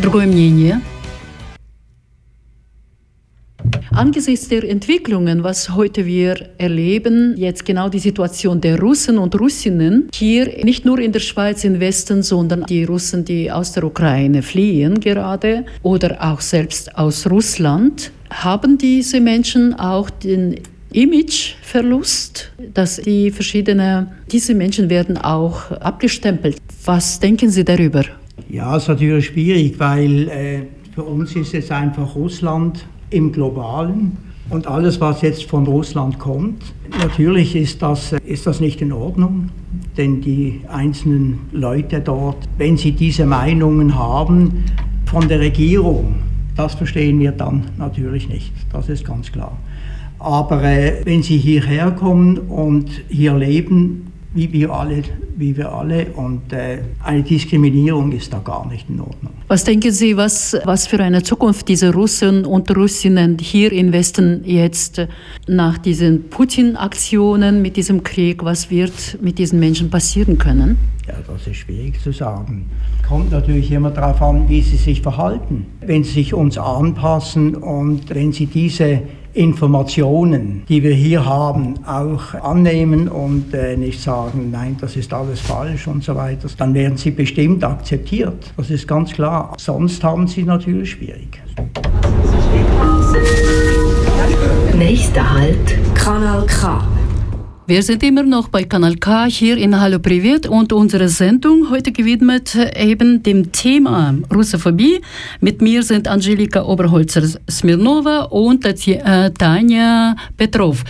Другое мнение. Angesichts der Entwicklungen, was heute wir erleben, jetzt genau die Situation der Russen und Russinnen, hier nicht nur in der Schweiz im Westen, sondern die Russen, die aus der Ukraine fliehen gerade oder auch selbst aus Russland, haben diese Menschen auch den Imageverlust, dass die verschiedenen, diese Menschen werden auch abgestempelt. Was denken Sie darüber? Ja, es ist natürlich schwierig, weil äh, für uns ist es einfach Russland im Globalen und alles, was jetzt von Russland kommt. Natürlich ist das, äh, ist das nicht in Ordnung, denn die einzelnen Leute dort, wenn sie diese Meinungen haben von der Regierung, das verstehen wir dann natürlich nicht. Das ist ganz klar. Aber äh, wenn Sie hierher kommen und hier leben, wie wir alle, wie wir alle und äh, eine Diskriminierung ist da gar nicht in Ordnung. Was denken Sie, was, was für eine Zukunft diese Russen und Russinnen hier im Westen jetzt nach diesen Putin-Aktionen mit diesem Krieg, was wird mit diesen Menschen passieren können? Ja, das ist schwierig zu sagen. Kommt natürlich immer darauf an, wie sie sich verhalten. Wenn sie sich uns anpassen und wenn sie diese Informationen, die wir hier haben, auch annehmen und äh, nicht sagen, nein, das ist alles falsch und so weiter, dann werden sie bestimmt akzeptiert. Das ist ganz klar. Sonst haben sie natürlich schwierig. Nächster Halt, Kanal K. Wir sind immer noch bei Kanal K hier in Hallo Privet und unsere Sendung heute gewidmet eben dem Thema Russophobie. Mit mir sind Angelika Oberholzer-Smirnova und äh, Tanja Petrov.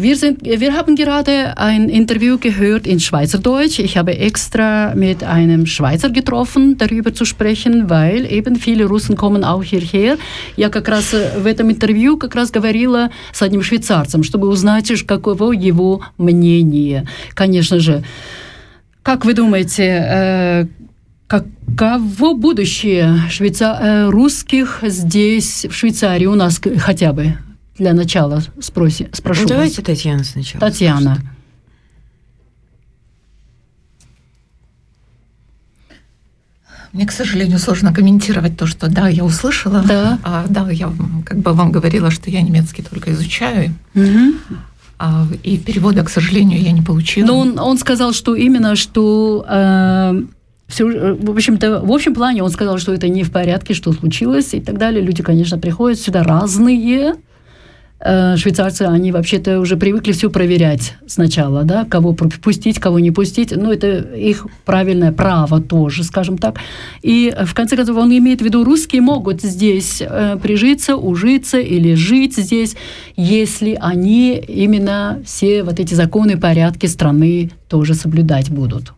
Wir, sind, wir haben gerade ein Interview gehört in Schweizerdeutsch. Ich habe extra mit einem Schweizer getroffen, darüber zu sprechen, weil eben viele Руssen kommen auch hierher. Я как раз в этом интервью как раз говорила с одним швейцарцем, чтобы узнать, каково его мнение. Конечно же, как вы думаете, каково будущее швейца... русских здесь, в Швейцарии, у нас хотя бы? Для начала спроси, спрошу ну, Давайте вас. Татьяна сначала. Татьяна. Мне, к сожалению, сложно комментировать то, что да, я услышала. Да. А, да, я как бы вам говорила, что я немецкий только изучаю. Угу. А, и перевода, к сожалению, я не получила. Но он, он сказал, что именно что э, все, в общем-то, в общем плане он сказал, что это не в порядке, что случилось и так далее. Люди, конечно, приходят сюда разные, Э, швейцарцы, они вообще-то уже привыкли все проверять сначала, да, кого пустить, кого не пустить. Ну, это их правильное право тоже, скажем так. И в конце концов он имеет в виду, русские могут здесь э, прижиться, ужиться или жить здесь, если они именно все вот эти законы, порядки страны тоже соблюдать будут.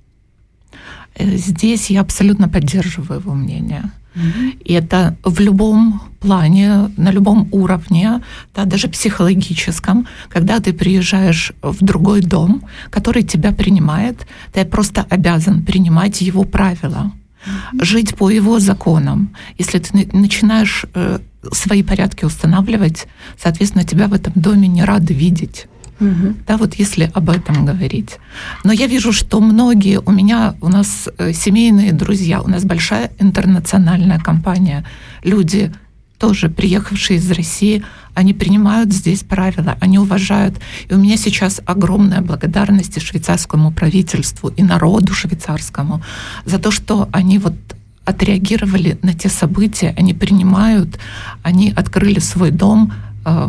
Э, здесь я абсолютно поддерживаю его мнение. И это в любом плане, на любом уровне, да, даже психологическом, когда ты приезжаешь в другой дом, который тебя принимает, ты просто обязан принимать его правила, жить по его законам. Если ты начинаешь э, свои порядки устанавливать, соответственно, тебя в этом доме не рады видеть. Угу. Да, вот если об этом говорить. Но я вижу, что многие, у меня, у нас э, семейные друзья, у нас большая интернациональная компания, люди тоже приехавшие из России, они принимают здесь правила, они уважают. И у меня сейчас огромная благодарность и швейцарскому правительству, и народу швейцарскому за то, что они вот отреагировали на те события, они принимают, они открыли свой дом э,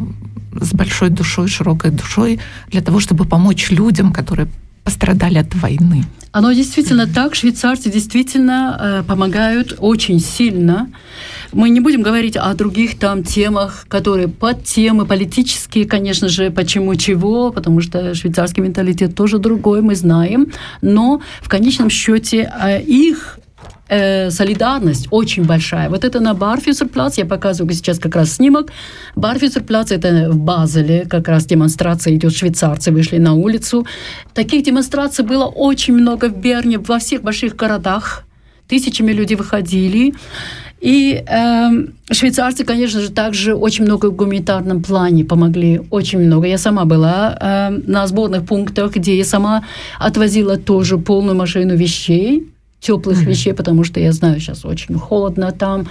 с большой душой, широкой душой для того, чтобы помочь людям, которые пострадали от войны. Оно действительно так. Швейцарцы действительно э, помогают очень сильно. Мы не будем говорить о других там темах, которые под темы политические, конечно же, почему чего, потому что швейцарский менталитет тоже другой, мы знаем. Но в конечном счете э, их э, солидарность очень большая. Вот это на Барфюсерплац, я показываю сейчас как раз снимок. Барфюсерплац это в Базеле, как раз демонстрация идет, швейцарцы вышли на улицу. Таких демонстраций было очень много в Берне, во всех больших городах. Тысячами людей выходили. И э, швейцарцы, конечно же, также очень много в гуманитарном плане помогли, очень много. Я сама была э, на сборных пунктах, где я сама отвозила тоже полную машину вещей, теплых вещей, потому что я знаю, сейчас очень холодно там.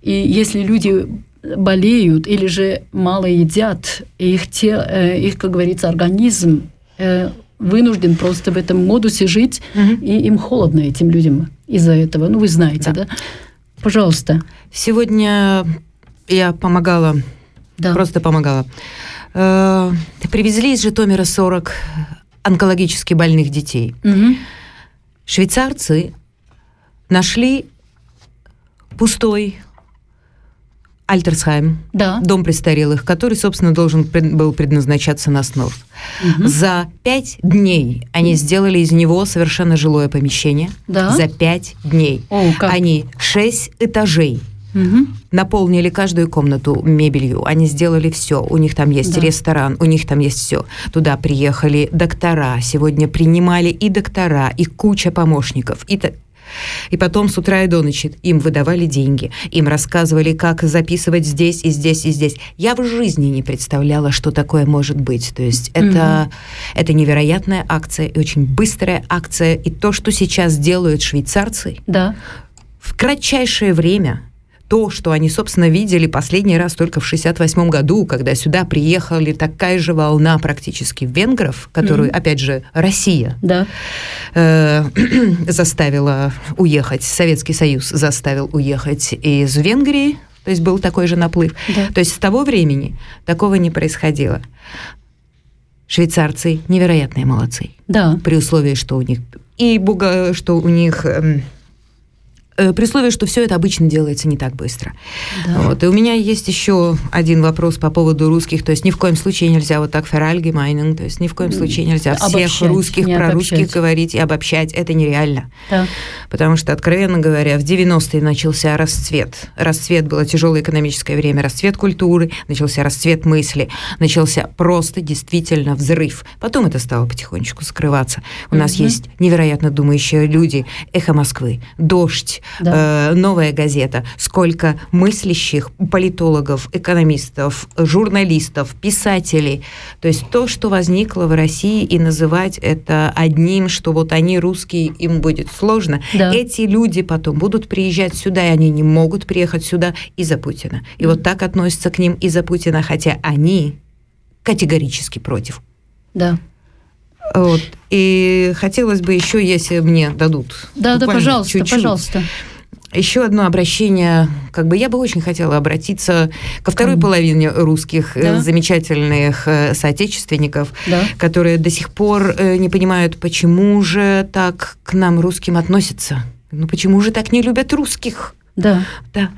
И если люди болеют или же мало едят, их, те, э, их как говорится, организм э, вынужден просто в этом модусе жить, mm-hmm. и им холодно этим людям из-за этого. Ну, вы знаете, да? да? Пожалуйста. Сегодня я помогала, да. просто помогала. Э, привезли из Житомира 40 онкологически больных детей. Угу. Швейцарцы нашли пустой Альтерсхайм, да. дом престарелых, который, собственно, должен был предназначаться на СНОРФ. Угу. За пять дней они сделали из него совершенно жилое помещение. Да? За пять дней. О, как? Они шесть этажей Угу. Наполнили каждую комнату мебелью. Они сделали все. У них там есть да. ресторан, у них там есть все. Туда приехали доктора. Сегодня принимали и доктора, и куча помощников. И и потом с утра и до ночи им выдавали деньги, им рассказывали, как записывать здесь и здесь и здесь. Я в жизни не представляла, что такое может быть. То есть это, mm-hmm. это невероятная акция и очень быстрая акция. И то, что сейчас делают швейцарцы, да. в кратчайшее время то, что они, собственно, видели последний раз только в 68 году, когда сюда приехали такая же волна практически венгров, которую, mm-hmm. опять же, Россия да. э, заставила уехать, Советский Союз заставил уехать из Венгрии, то есть был такой же наплыв. Да. То есть с того времени такого не происходило. Швейцарцы невероятные молодцы. Да. При условии, что у них и буга, что у них эм, Э, при условии, что все это обычно делается не так быстро. Да. Вот. И у меня есть еще один вопрос по поводу русских. То есть ни в коем случае нельзя вот так феральгемайнинг, то есть ни в коем случае нельзя обобщать, всех русских про русских говорить и обобщать. Это нереально. Да. Потому что, откровенно говоря, в 90-е начался расцвет. Расцвет было тяжелое экономическое время, расцвет культуры, начался расцвет мысли, начался просто действительно взрыв. Потом это стало потихонечку скрываться. У угу. нас есть невероятно думающие люди. Эхо Москвы, Дождь, да. э, новая газета, сколько мыслящих политологов, экономистов, журналистов, писателей. То есть то, что возникло в России, и называть это одним, что вот они русские, им будет сложно. Да. Эти люди потом будут приезжать сюда, и они не могут приехать сюда из-за Путина. И mm. вот так относятся к ним из-за Путина, хотя они категорически против. Да. Вот. И хотелось бы еще, если мне дадут. Да, да, пожалуйста, чуть-чуть, пожалуйста. Еще одно обращение, как бы я бы очень хотела обратиться ко второй половине русских э, да? замечательных э, соотечественников, да? которые до сих пор э, не понимают, почему же так к нам русским относятся. Ну почему же так не любят русских? Да. Да.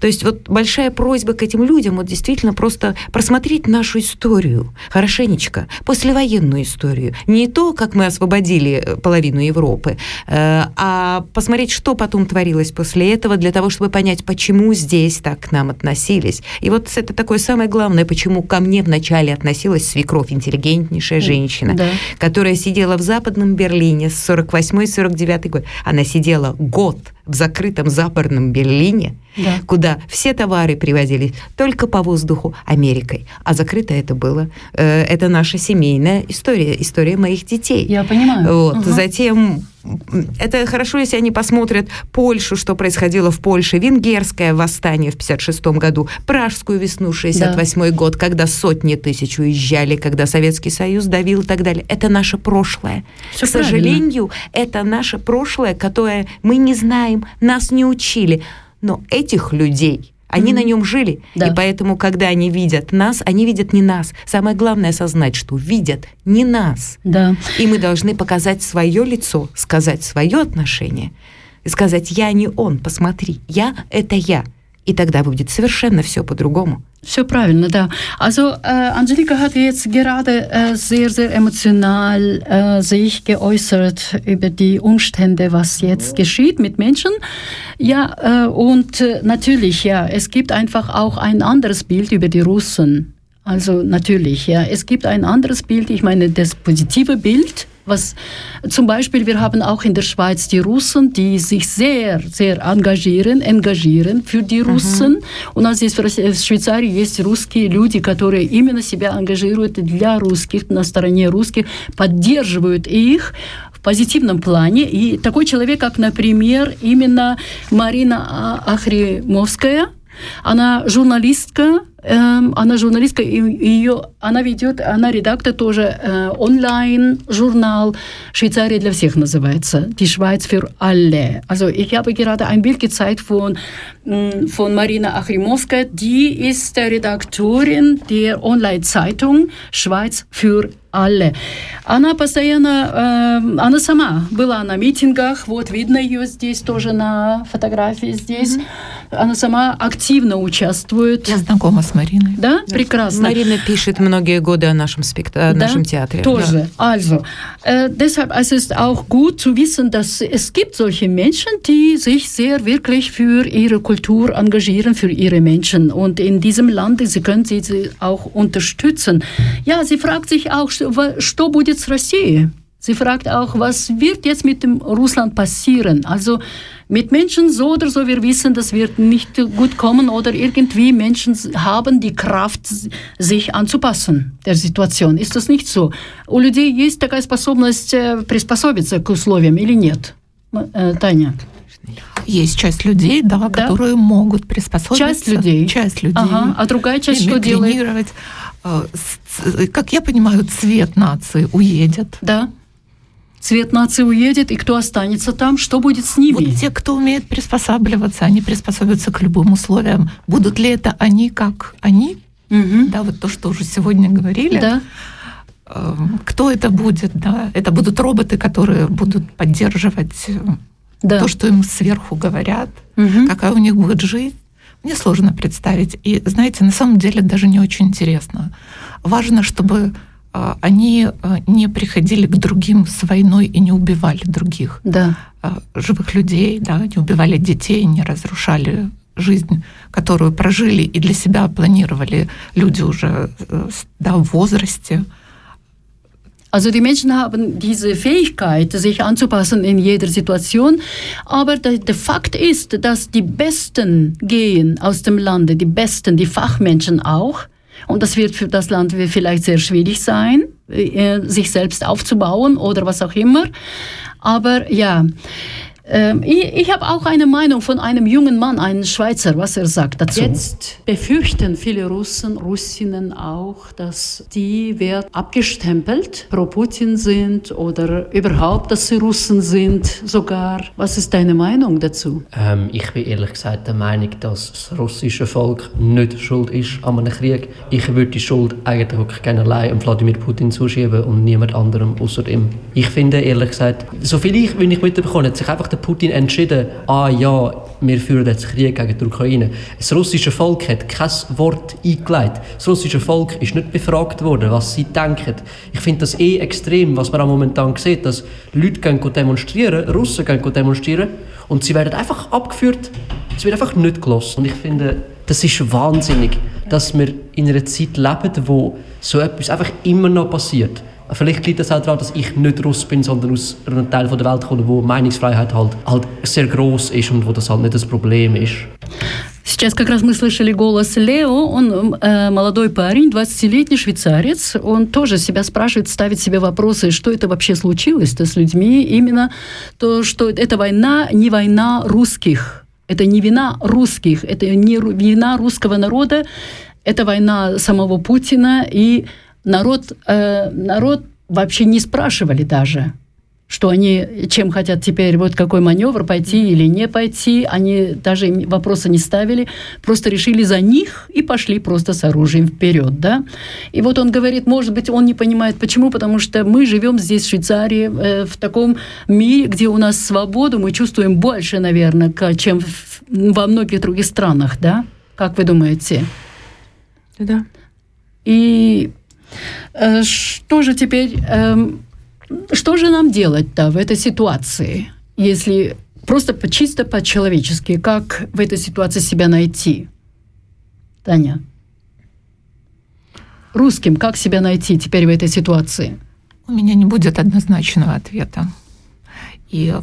То есть вот большая просьба к этим людям вот действительно просто просмотреть нашу историю хорошенечко, послевоенную историю. Не то, как мы освободили э, половину Европы, э, а посмотреть, что потом творилось после этого, для того, чтобы понять, почему здесь так к нам относились. И вот это такое самое главное, почему ко мне вначале относилась свекровь, интеллигентнейшая женщина, да. которая сидела в Западном Берлине с 48-49 год. Она сидела год в закрытом западном Берлине, да. куда все товары привозились только по воздуху Америкой. А закрыто это было. Э, это наша семейная история, история моих детей. Я понимаю. Вот. Угу. Затем это хорошо, если они посмотрят Польшу, что происходило в Польше, венгерское восстание в 56 году, Пражскую весну 68 да. год, когда сотни тысяч уезжали, когда Советский Союз давил и так далее. Это наше прошлое. Все К правильно. сожалению, это наше прошлое, которое мы не знаем, нас не учили. Но этих людей они mm-hmm. на нем жили. Да. И поэтому, когда они видят нас, они видят не нас. Самое главное осознать, что видят не нас. Да. И мы должны показать свое лицо, сказать свое отношение. И сказать, я не он, посмотри, я – это я. И тогда будет совершенно все по-другому. Все правильно, да. Also äh, Angelika hat jetzt gerade äh, sehr, sehr emotional äh, sich geäußert über die Umstände, was jetzt geschieht mit Menschen. Ja, äh, und äh, natürlich, ja, es gibt einfach auch ein anderes Bild über die Russen. Also natürlich, ja, es gibt ein anderes Bild. Ich meine, das positive Bild was zum Beispiel, wir haben auch in der Schweiz die Russen, die sich sehr, sehr engagieren, engagieren für die Руссен. Uh-huh. У нас здесь в Швейцарии есть русские люди, которые именно себя ангажируют для русских, на стороне русских, поддерживают их в позитивном плане. И такой человек, как, например, именно Марина Ахримовская, она журналистка, ähm, она журналистка, и ее, она ведет, она редактор тоже äh, Online-Journal Швейцария для всех называется, die Schweiz für alle. Also ich habe gerade ein Bild gezeigt von, von Marina Achrimovska, die ist Redaktorin der Online-Zeitung Schweiz für alle. Она постоянно, э, она сама была на митингах, вот видно ее здесь тоже на фотографии здесь. Mm-hmm. Она сама активно участвует. Я знакома с Мариной. Да? да? Прекрасно. Марина пишет многие годы о нашем, спект... о да? нашем театре. Тоже. Да. Also, äh, deshalb es ist auch gut zu wissen, dass es gibt solche Menschen, die sich sehr wirklich für ihre Kultur engagieren, für ihre Menschen. Und in diesem Land, sie können sie auch unterstützen. Ja, sie fragt sich auch, что будет с Россией? Sie fragt auch, was wird jetzt mit dem Russland passieren? Also mit Menschen so oder so, wir wissen, das wird nicht gut kommen oder irgendwie Menschen haben die Kraft, sich anzupassen der Situation. Ist das nicht so? У людей есть такая способность приспособиться к условиям или нет? Таня? Есть часть людей, да, да? которые могут приспособиться. Часть людей. Часть людей. Ага. А другая часть что делает? А, как я понимаю, цвет нации уедет. Да. Цвет нации уедет, и кто останется там, что будет с ними? Вот те, кто умеет приспосабливаться, они приспособятся к любым условиям. Будут ли это они, как они? Угу. Да, вот то, что уже сегодня говорили. Да. Эм, кто это будет? Да? Это будут роботы, которые будут поддерживать э, да. то, что им сверху говорят, угу. какая у них будет жизнь. Мне сложно представить. И, знаете, на самом деле даже не очень интересно. Важно, чтобы а, они а, не приходили к другим с войной и не убивали других да. А, живых людей, да, не убивали детей, не разрушали жизнь, которую прожили и для себя планировали люди уже э, да, в возрасте. Also die Menschen haben diese Fähigkeit, sich anzupassen in jeder Situation. Aber der, der, Fakt ist, dass die Besten gehen aus dem Lande, die Besten, die Fachmenschen auch. Und das wird für das Land vielleicht sehr schwierig sein, äh, sich selbst aufzubauen oder was auch immer. Aber ja, ähm, ich, ich habe auch eine Meinung von einem jungen Mann, einem Schweizer, was er sagt dazu. Jetzt befürchten viele Russen, Russinnen auch, dass die werden abgestempelt, pro Putin sind oder überhaupt, dass sie Russen sind sogar. Was ist deine Meinung dazu? Ähm, ich bin ehrlich gesagt der Meinung, dass das russische Volk nicht schuld ist an einem Krieg. Ich würde die Schuld eigentlich wirklich gerne allein Wladimir Putin zuschieben und niemand anderem außer ihm. Ich finde ehrlich gesagt, so viel ich, wenn ich mitbekomme, hat sich einfach der Putin entschieden, ah ja, wir führen jetzt Krieg gegen die Ukraine. Das russische Volk hat kein Wort eingeleitet. Das russische Volk ist nicht befragt worden, was sie denken. Ich finde das eh extrem, was man auch momentan sieht, dass Leute gehen demonstrieren, Russen gehen demonstrieren und sie werden einfach abgeführt. Es wird einfach nicht gelassen. Und ich finde, das ist wahnsinnig, dass wir in einer Zeit leben, wo so etwas einfach immer noch passiert. Vielleicht liegt das auch daran, dass ich nicht Russ bin, sondern aus einem Teil der Welt komme, wo Meinungsfreiheit halt, halt sehr groß ist und wo das halt nicht das Problem ist. Сейчас как раз мы слышали голос Лео, он э, молодой парень, 20-летний швейцарец, он тоже себя спрашивает, ставит себе вопросы, что это вообще случилось-то с людьми, именно то, что эта война не война русских, это не вина русских, это не вина русского народа, это война самого Путина и народ, э, народ вообще не спрашивали даже, что они, чем хотят теперь, вот какой маневр, пойти или не пойти. Они даже вопроса не ставили, просто решили за них и пошли просто с оружием вперед, да. И вот он говорит, может быть, он не понимает, почему, потому что мы живем здесь, в Швейцарии, э, в таком мире, где у нас свободу мы чувствуем больше, наверное, чем в, во многих других странах, да? Как вы думаете? Да. И что же теперь, эм, что же нам делать-то в этой ситуации, если просто чисто по-человечески, как в этой ситуации себя найти? Таня. Русским как себя найти теперь в этой ситуации? У меня не будет однозначного ответа. И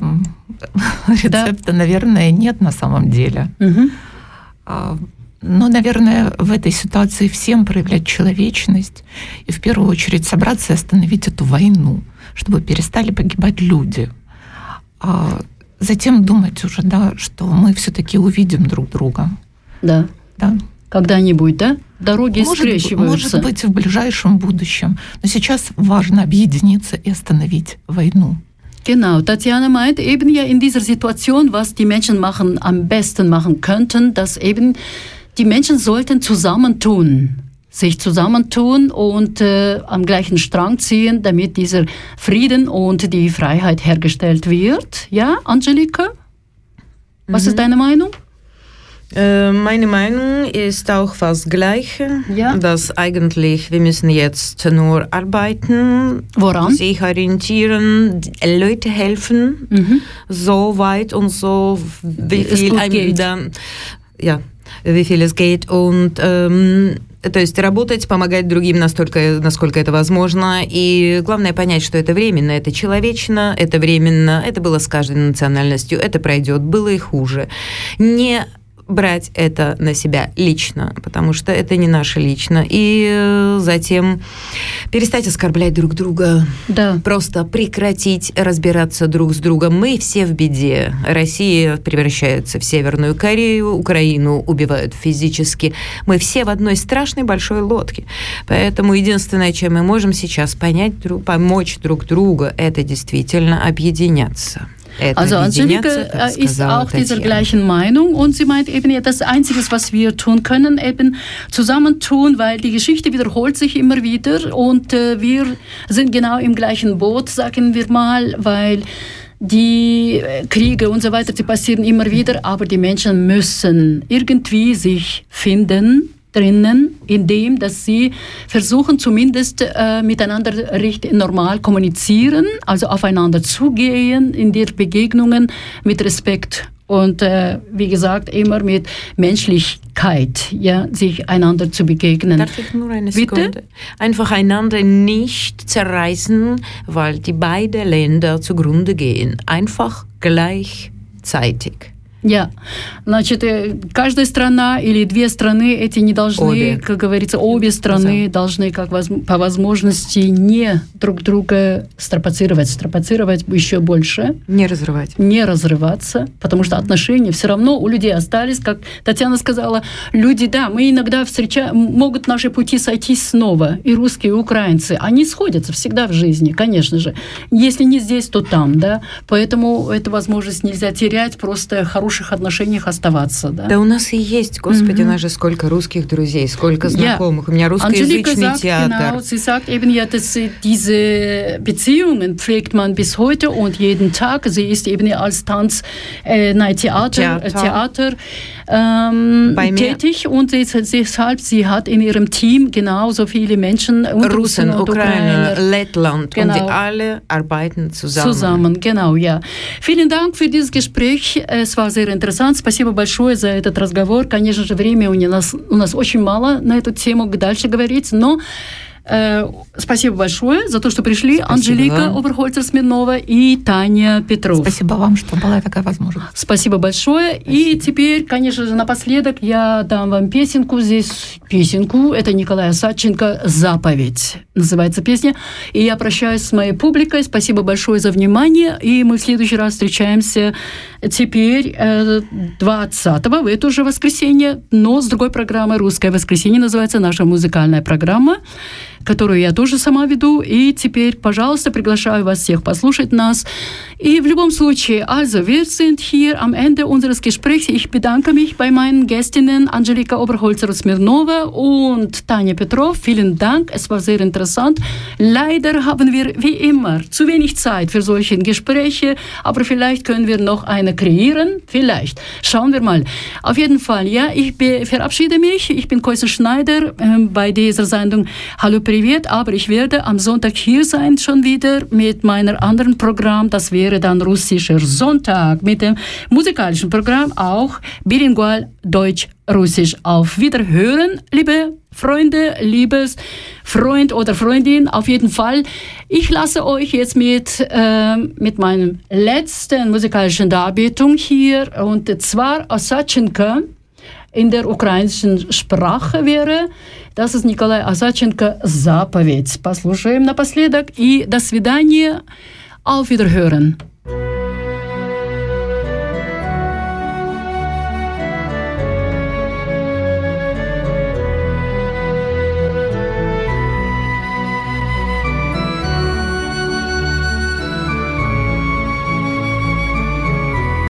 рецепта, да. наверное, нет на самом деле. Угу. Но, наверное, в этой ситуации всем проявлять человечность и в первую очередь собраться и остановить эту войну, чтобы перестали погибать люди. А затем думать уже, да, что мы все-таки увидим друг друга. Да. Да. Когда-нибудь, да? Дороги может, скрещиваются. Может быть, в ближайшем будущем. Но сейчас важно объединиться и остановить войну. Genau, Tatjana meint eben ja in dieser Situation, was die Menschen machen, am besten machen könnten, dass eben die Menschen sollten zusammentun, sich zusammentun und äh, am gleichen Strang ziehen, damit dieser Frieden und die Freiheit hergestellt wird. Ja, Angelika? Was mhm. ist deine Meinung? Äh, meine Meinung ist auch fast gleich, ja. dass eigentlich wir müssen jetzt nur arbeiten, Woran? sich orientieren, Leute helfen, mhm. so weit und so wie viel einem dann, ja, es geht. Und ähm, то есть работать, помогать другим настолько, насколько это возможно. И главное понять, что это временно, это человечно, это временно, это было с каждой национальностью, это пройдет, было и хуже. Не брать это на себя лично, потому что это не наше лично. И э, затем перестать оскорблять друг друга. Да. Просто прекратить разбираться друг с другом. Мы все в беде. Россия превращается в Северную Корею, Украину убивают физически. Мы все в одной страшной большой лодке. Поэтому единственное, чем мы можем сейчас понять, помочь друг другу, это действительно объединяться. Also Angelika ist auch dieser gleichen Meinung und sie meint eben, das Einzige, was wir tun können, eben zusammentun, weil die Geschichte wiederholt sich immer wieder und äh, wir sind genau im gleichen Boot, sagen wir mal, weil die äh, Kriege und so weiter, die passieren immer wieder, aber die Menschen müssen irgendwie sich finden drinnen, indem dass sie versuchen zumindest äh, miteinander recht normal kommunizieren, also aufeinander zugehen in den Begegnungen mit Respekt und äh, wie gesagt immer mit Menschlichkeit, ja, sich einander zu begegnen. Darf ich nur eine Sekunde? Bitte? Einfach einander nicht zerreißen, weil die beiden Länder zugrunde gehen. Einfach gleichzeitig. Я. Значит, э, каждая страна или две страны эти не должны, обе. как говорится, обе страны да. должны как воз, по возможности не друг друга стропоцировать, стропоцировать еще больше. Не разрывать. Не разрываться, потому что отношения все равно у людей остались, как Татьяна сказала, люди, да, мы иногда встречаем, могут наши пути сойтись снова, и русские, и украинцы, они сходятся всегда в жизни, конечно же. Если не здесь, то там, да, поэтому эту возможность нельзя терять, просто хороший хороших отношениях оставаться. Да, да у нас и есть, господи, mm-hmm. у нас же сколько русских друзей, сколько знакомых. Ja. У меня русскоязычный sagt, театр. Genau, sie sagt eben ja, dass diese Beziehungen pflegt man bis heute und jeden Tag. Sie ist eben als Tanz, äh, nein, Theater, Theater. Theater ähm, tätig und deshalb sie hat in ihrem Team genauso viele Menschen Russen, und Ukrainer, Lettland genau. und die alle arbeiten zusammen. Zusammen, genau, ja. Vielen Dank für dieses Gespräch. Es war sehr interessant. Спасибо большое за этот разговор. Конечно же, времени у нас, у нас очень мало на эту тему дальше говорить, но спасибо большое за то, что пришли. Спасибо Анжелика Оберхольцер-Смирнова и Таня Петров. Спасибо вам, что была такая возможность. Спасибо большое. Спасибо. И теперь, конечно же, напоследок я дам вам песенку. Здесь песенку. Это Николая Садченко «Заповедь» называется песня. И я прощаюсь с моей публикой. Спасибо большое за внимание. И мы в следующий раз встречаемся теперь 20-го, э, в это уже воскресенье, но с другой программой «Русское воскресенье» называется наша музыкальная программа которую я тоже сама веду. И теперь, пожалуйста, приглашаю вас всех послушать нас. И в любом случае, also, wir sind hier am Ende unseres Gesprächs. Ich bedanke mich bei meinen Gästinnen Angelika Oberholzer-Smirnova und Tanja Petrov. Vielen Dank, es war sehr interessant. Leider haben wir wie immer zu wenig Zeit für solche Gespräche, aber vielleicht können wir noch eine kreieren. Vielleicht. Schauen wir mal. Auf jeden Fall, ja, ich verabschiede mich. Ich bin Koisen Schneider äh, bei dieser Sendung Hallo Privat, aber ich werde am Sonntag hier sein schon wieder mit meinem anderen Programm. Das wäre dann russischer Sonntag mit dem musikalischen Programm auch bilingual Deutsch-Russisch. Auf Wiederhören, liebe Freunde, liebes Freund oder Freundin, auf jeden Fall. Ich lasse euch jetzt mit, äh, mit meinem letzten musikalischen Darbietung hier und zwar Osachenko in der ukrainischen Sprache wäre. Das ist Николай Осадченко «Заповедь». Послушаем напоследок и до свидания. Auf Wiederhören.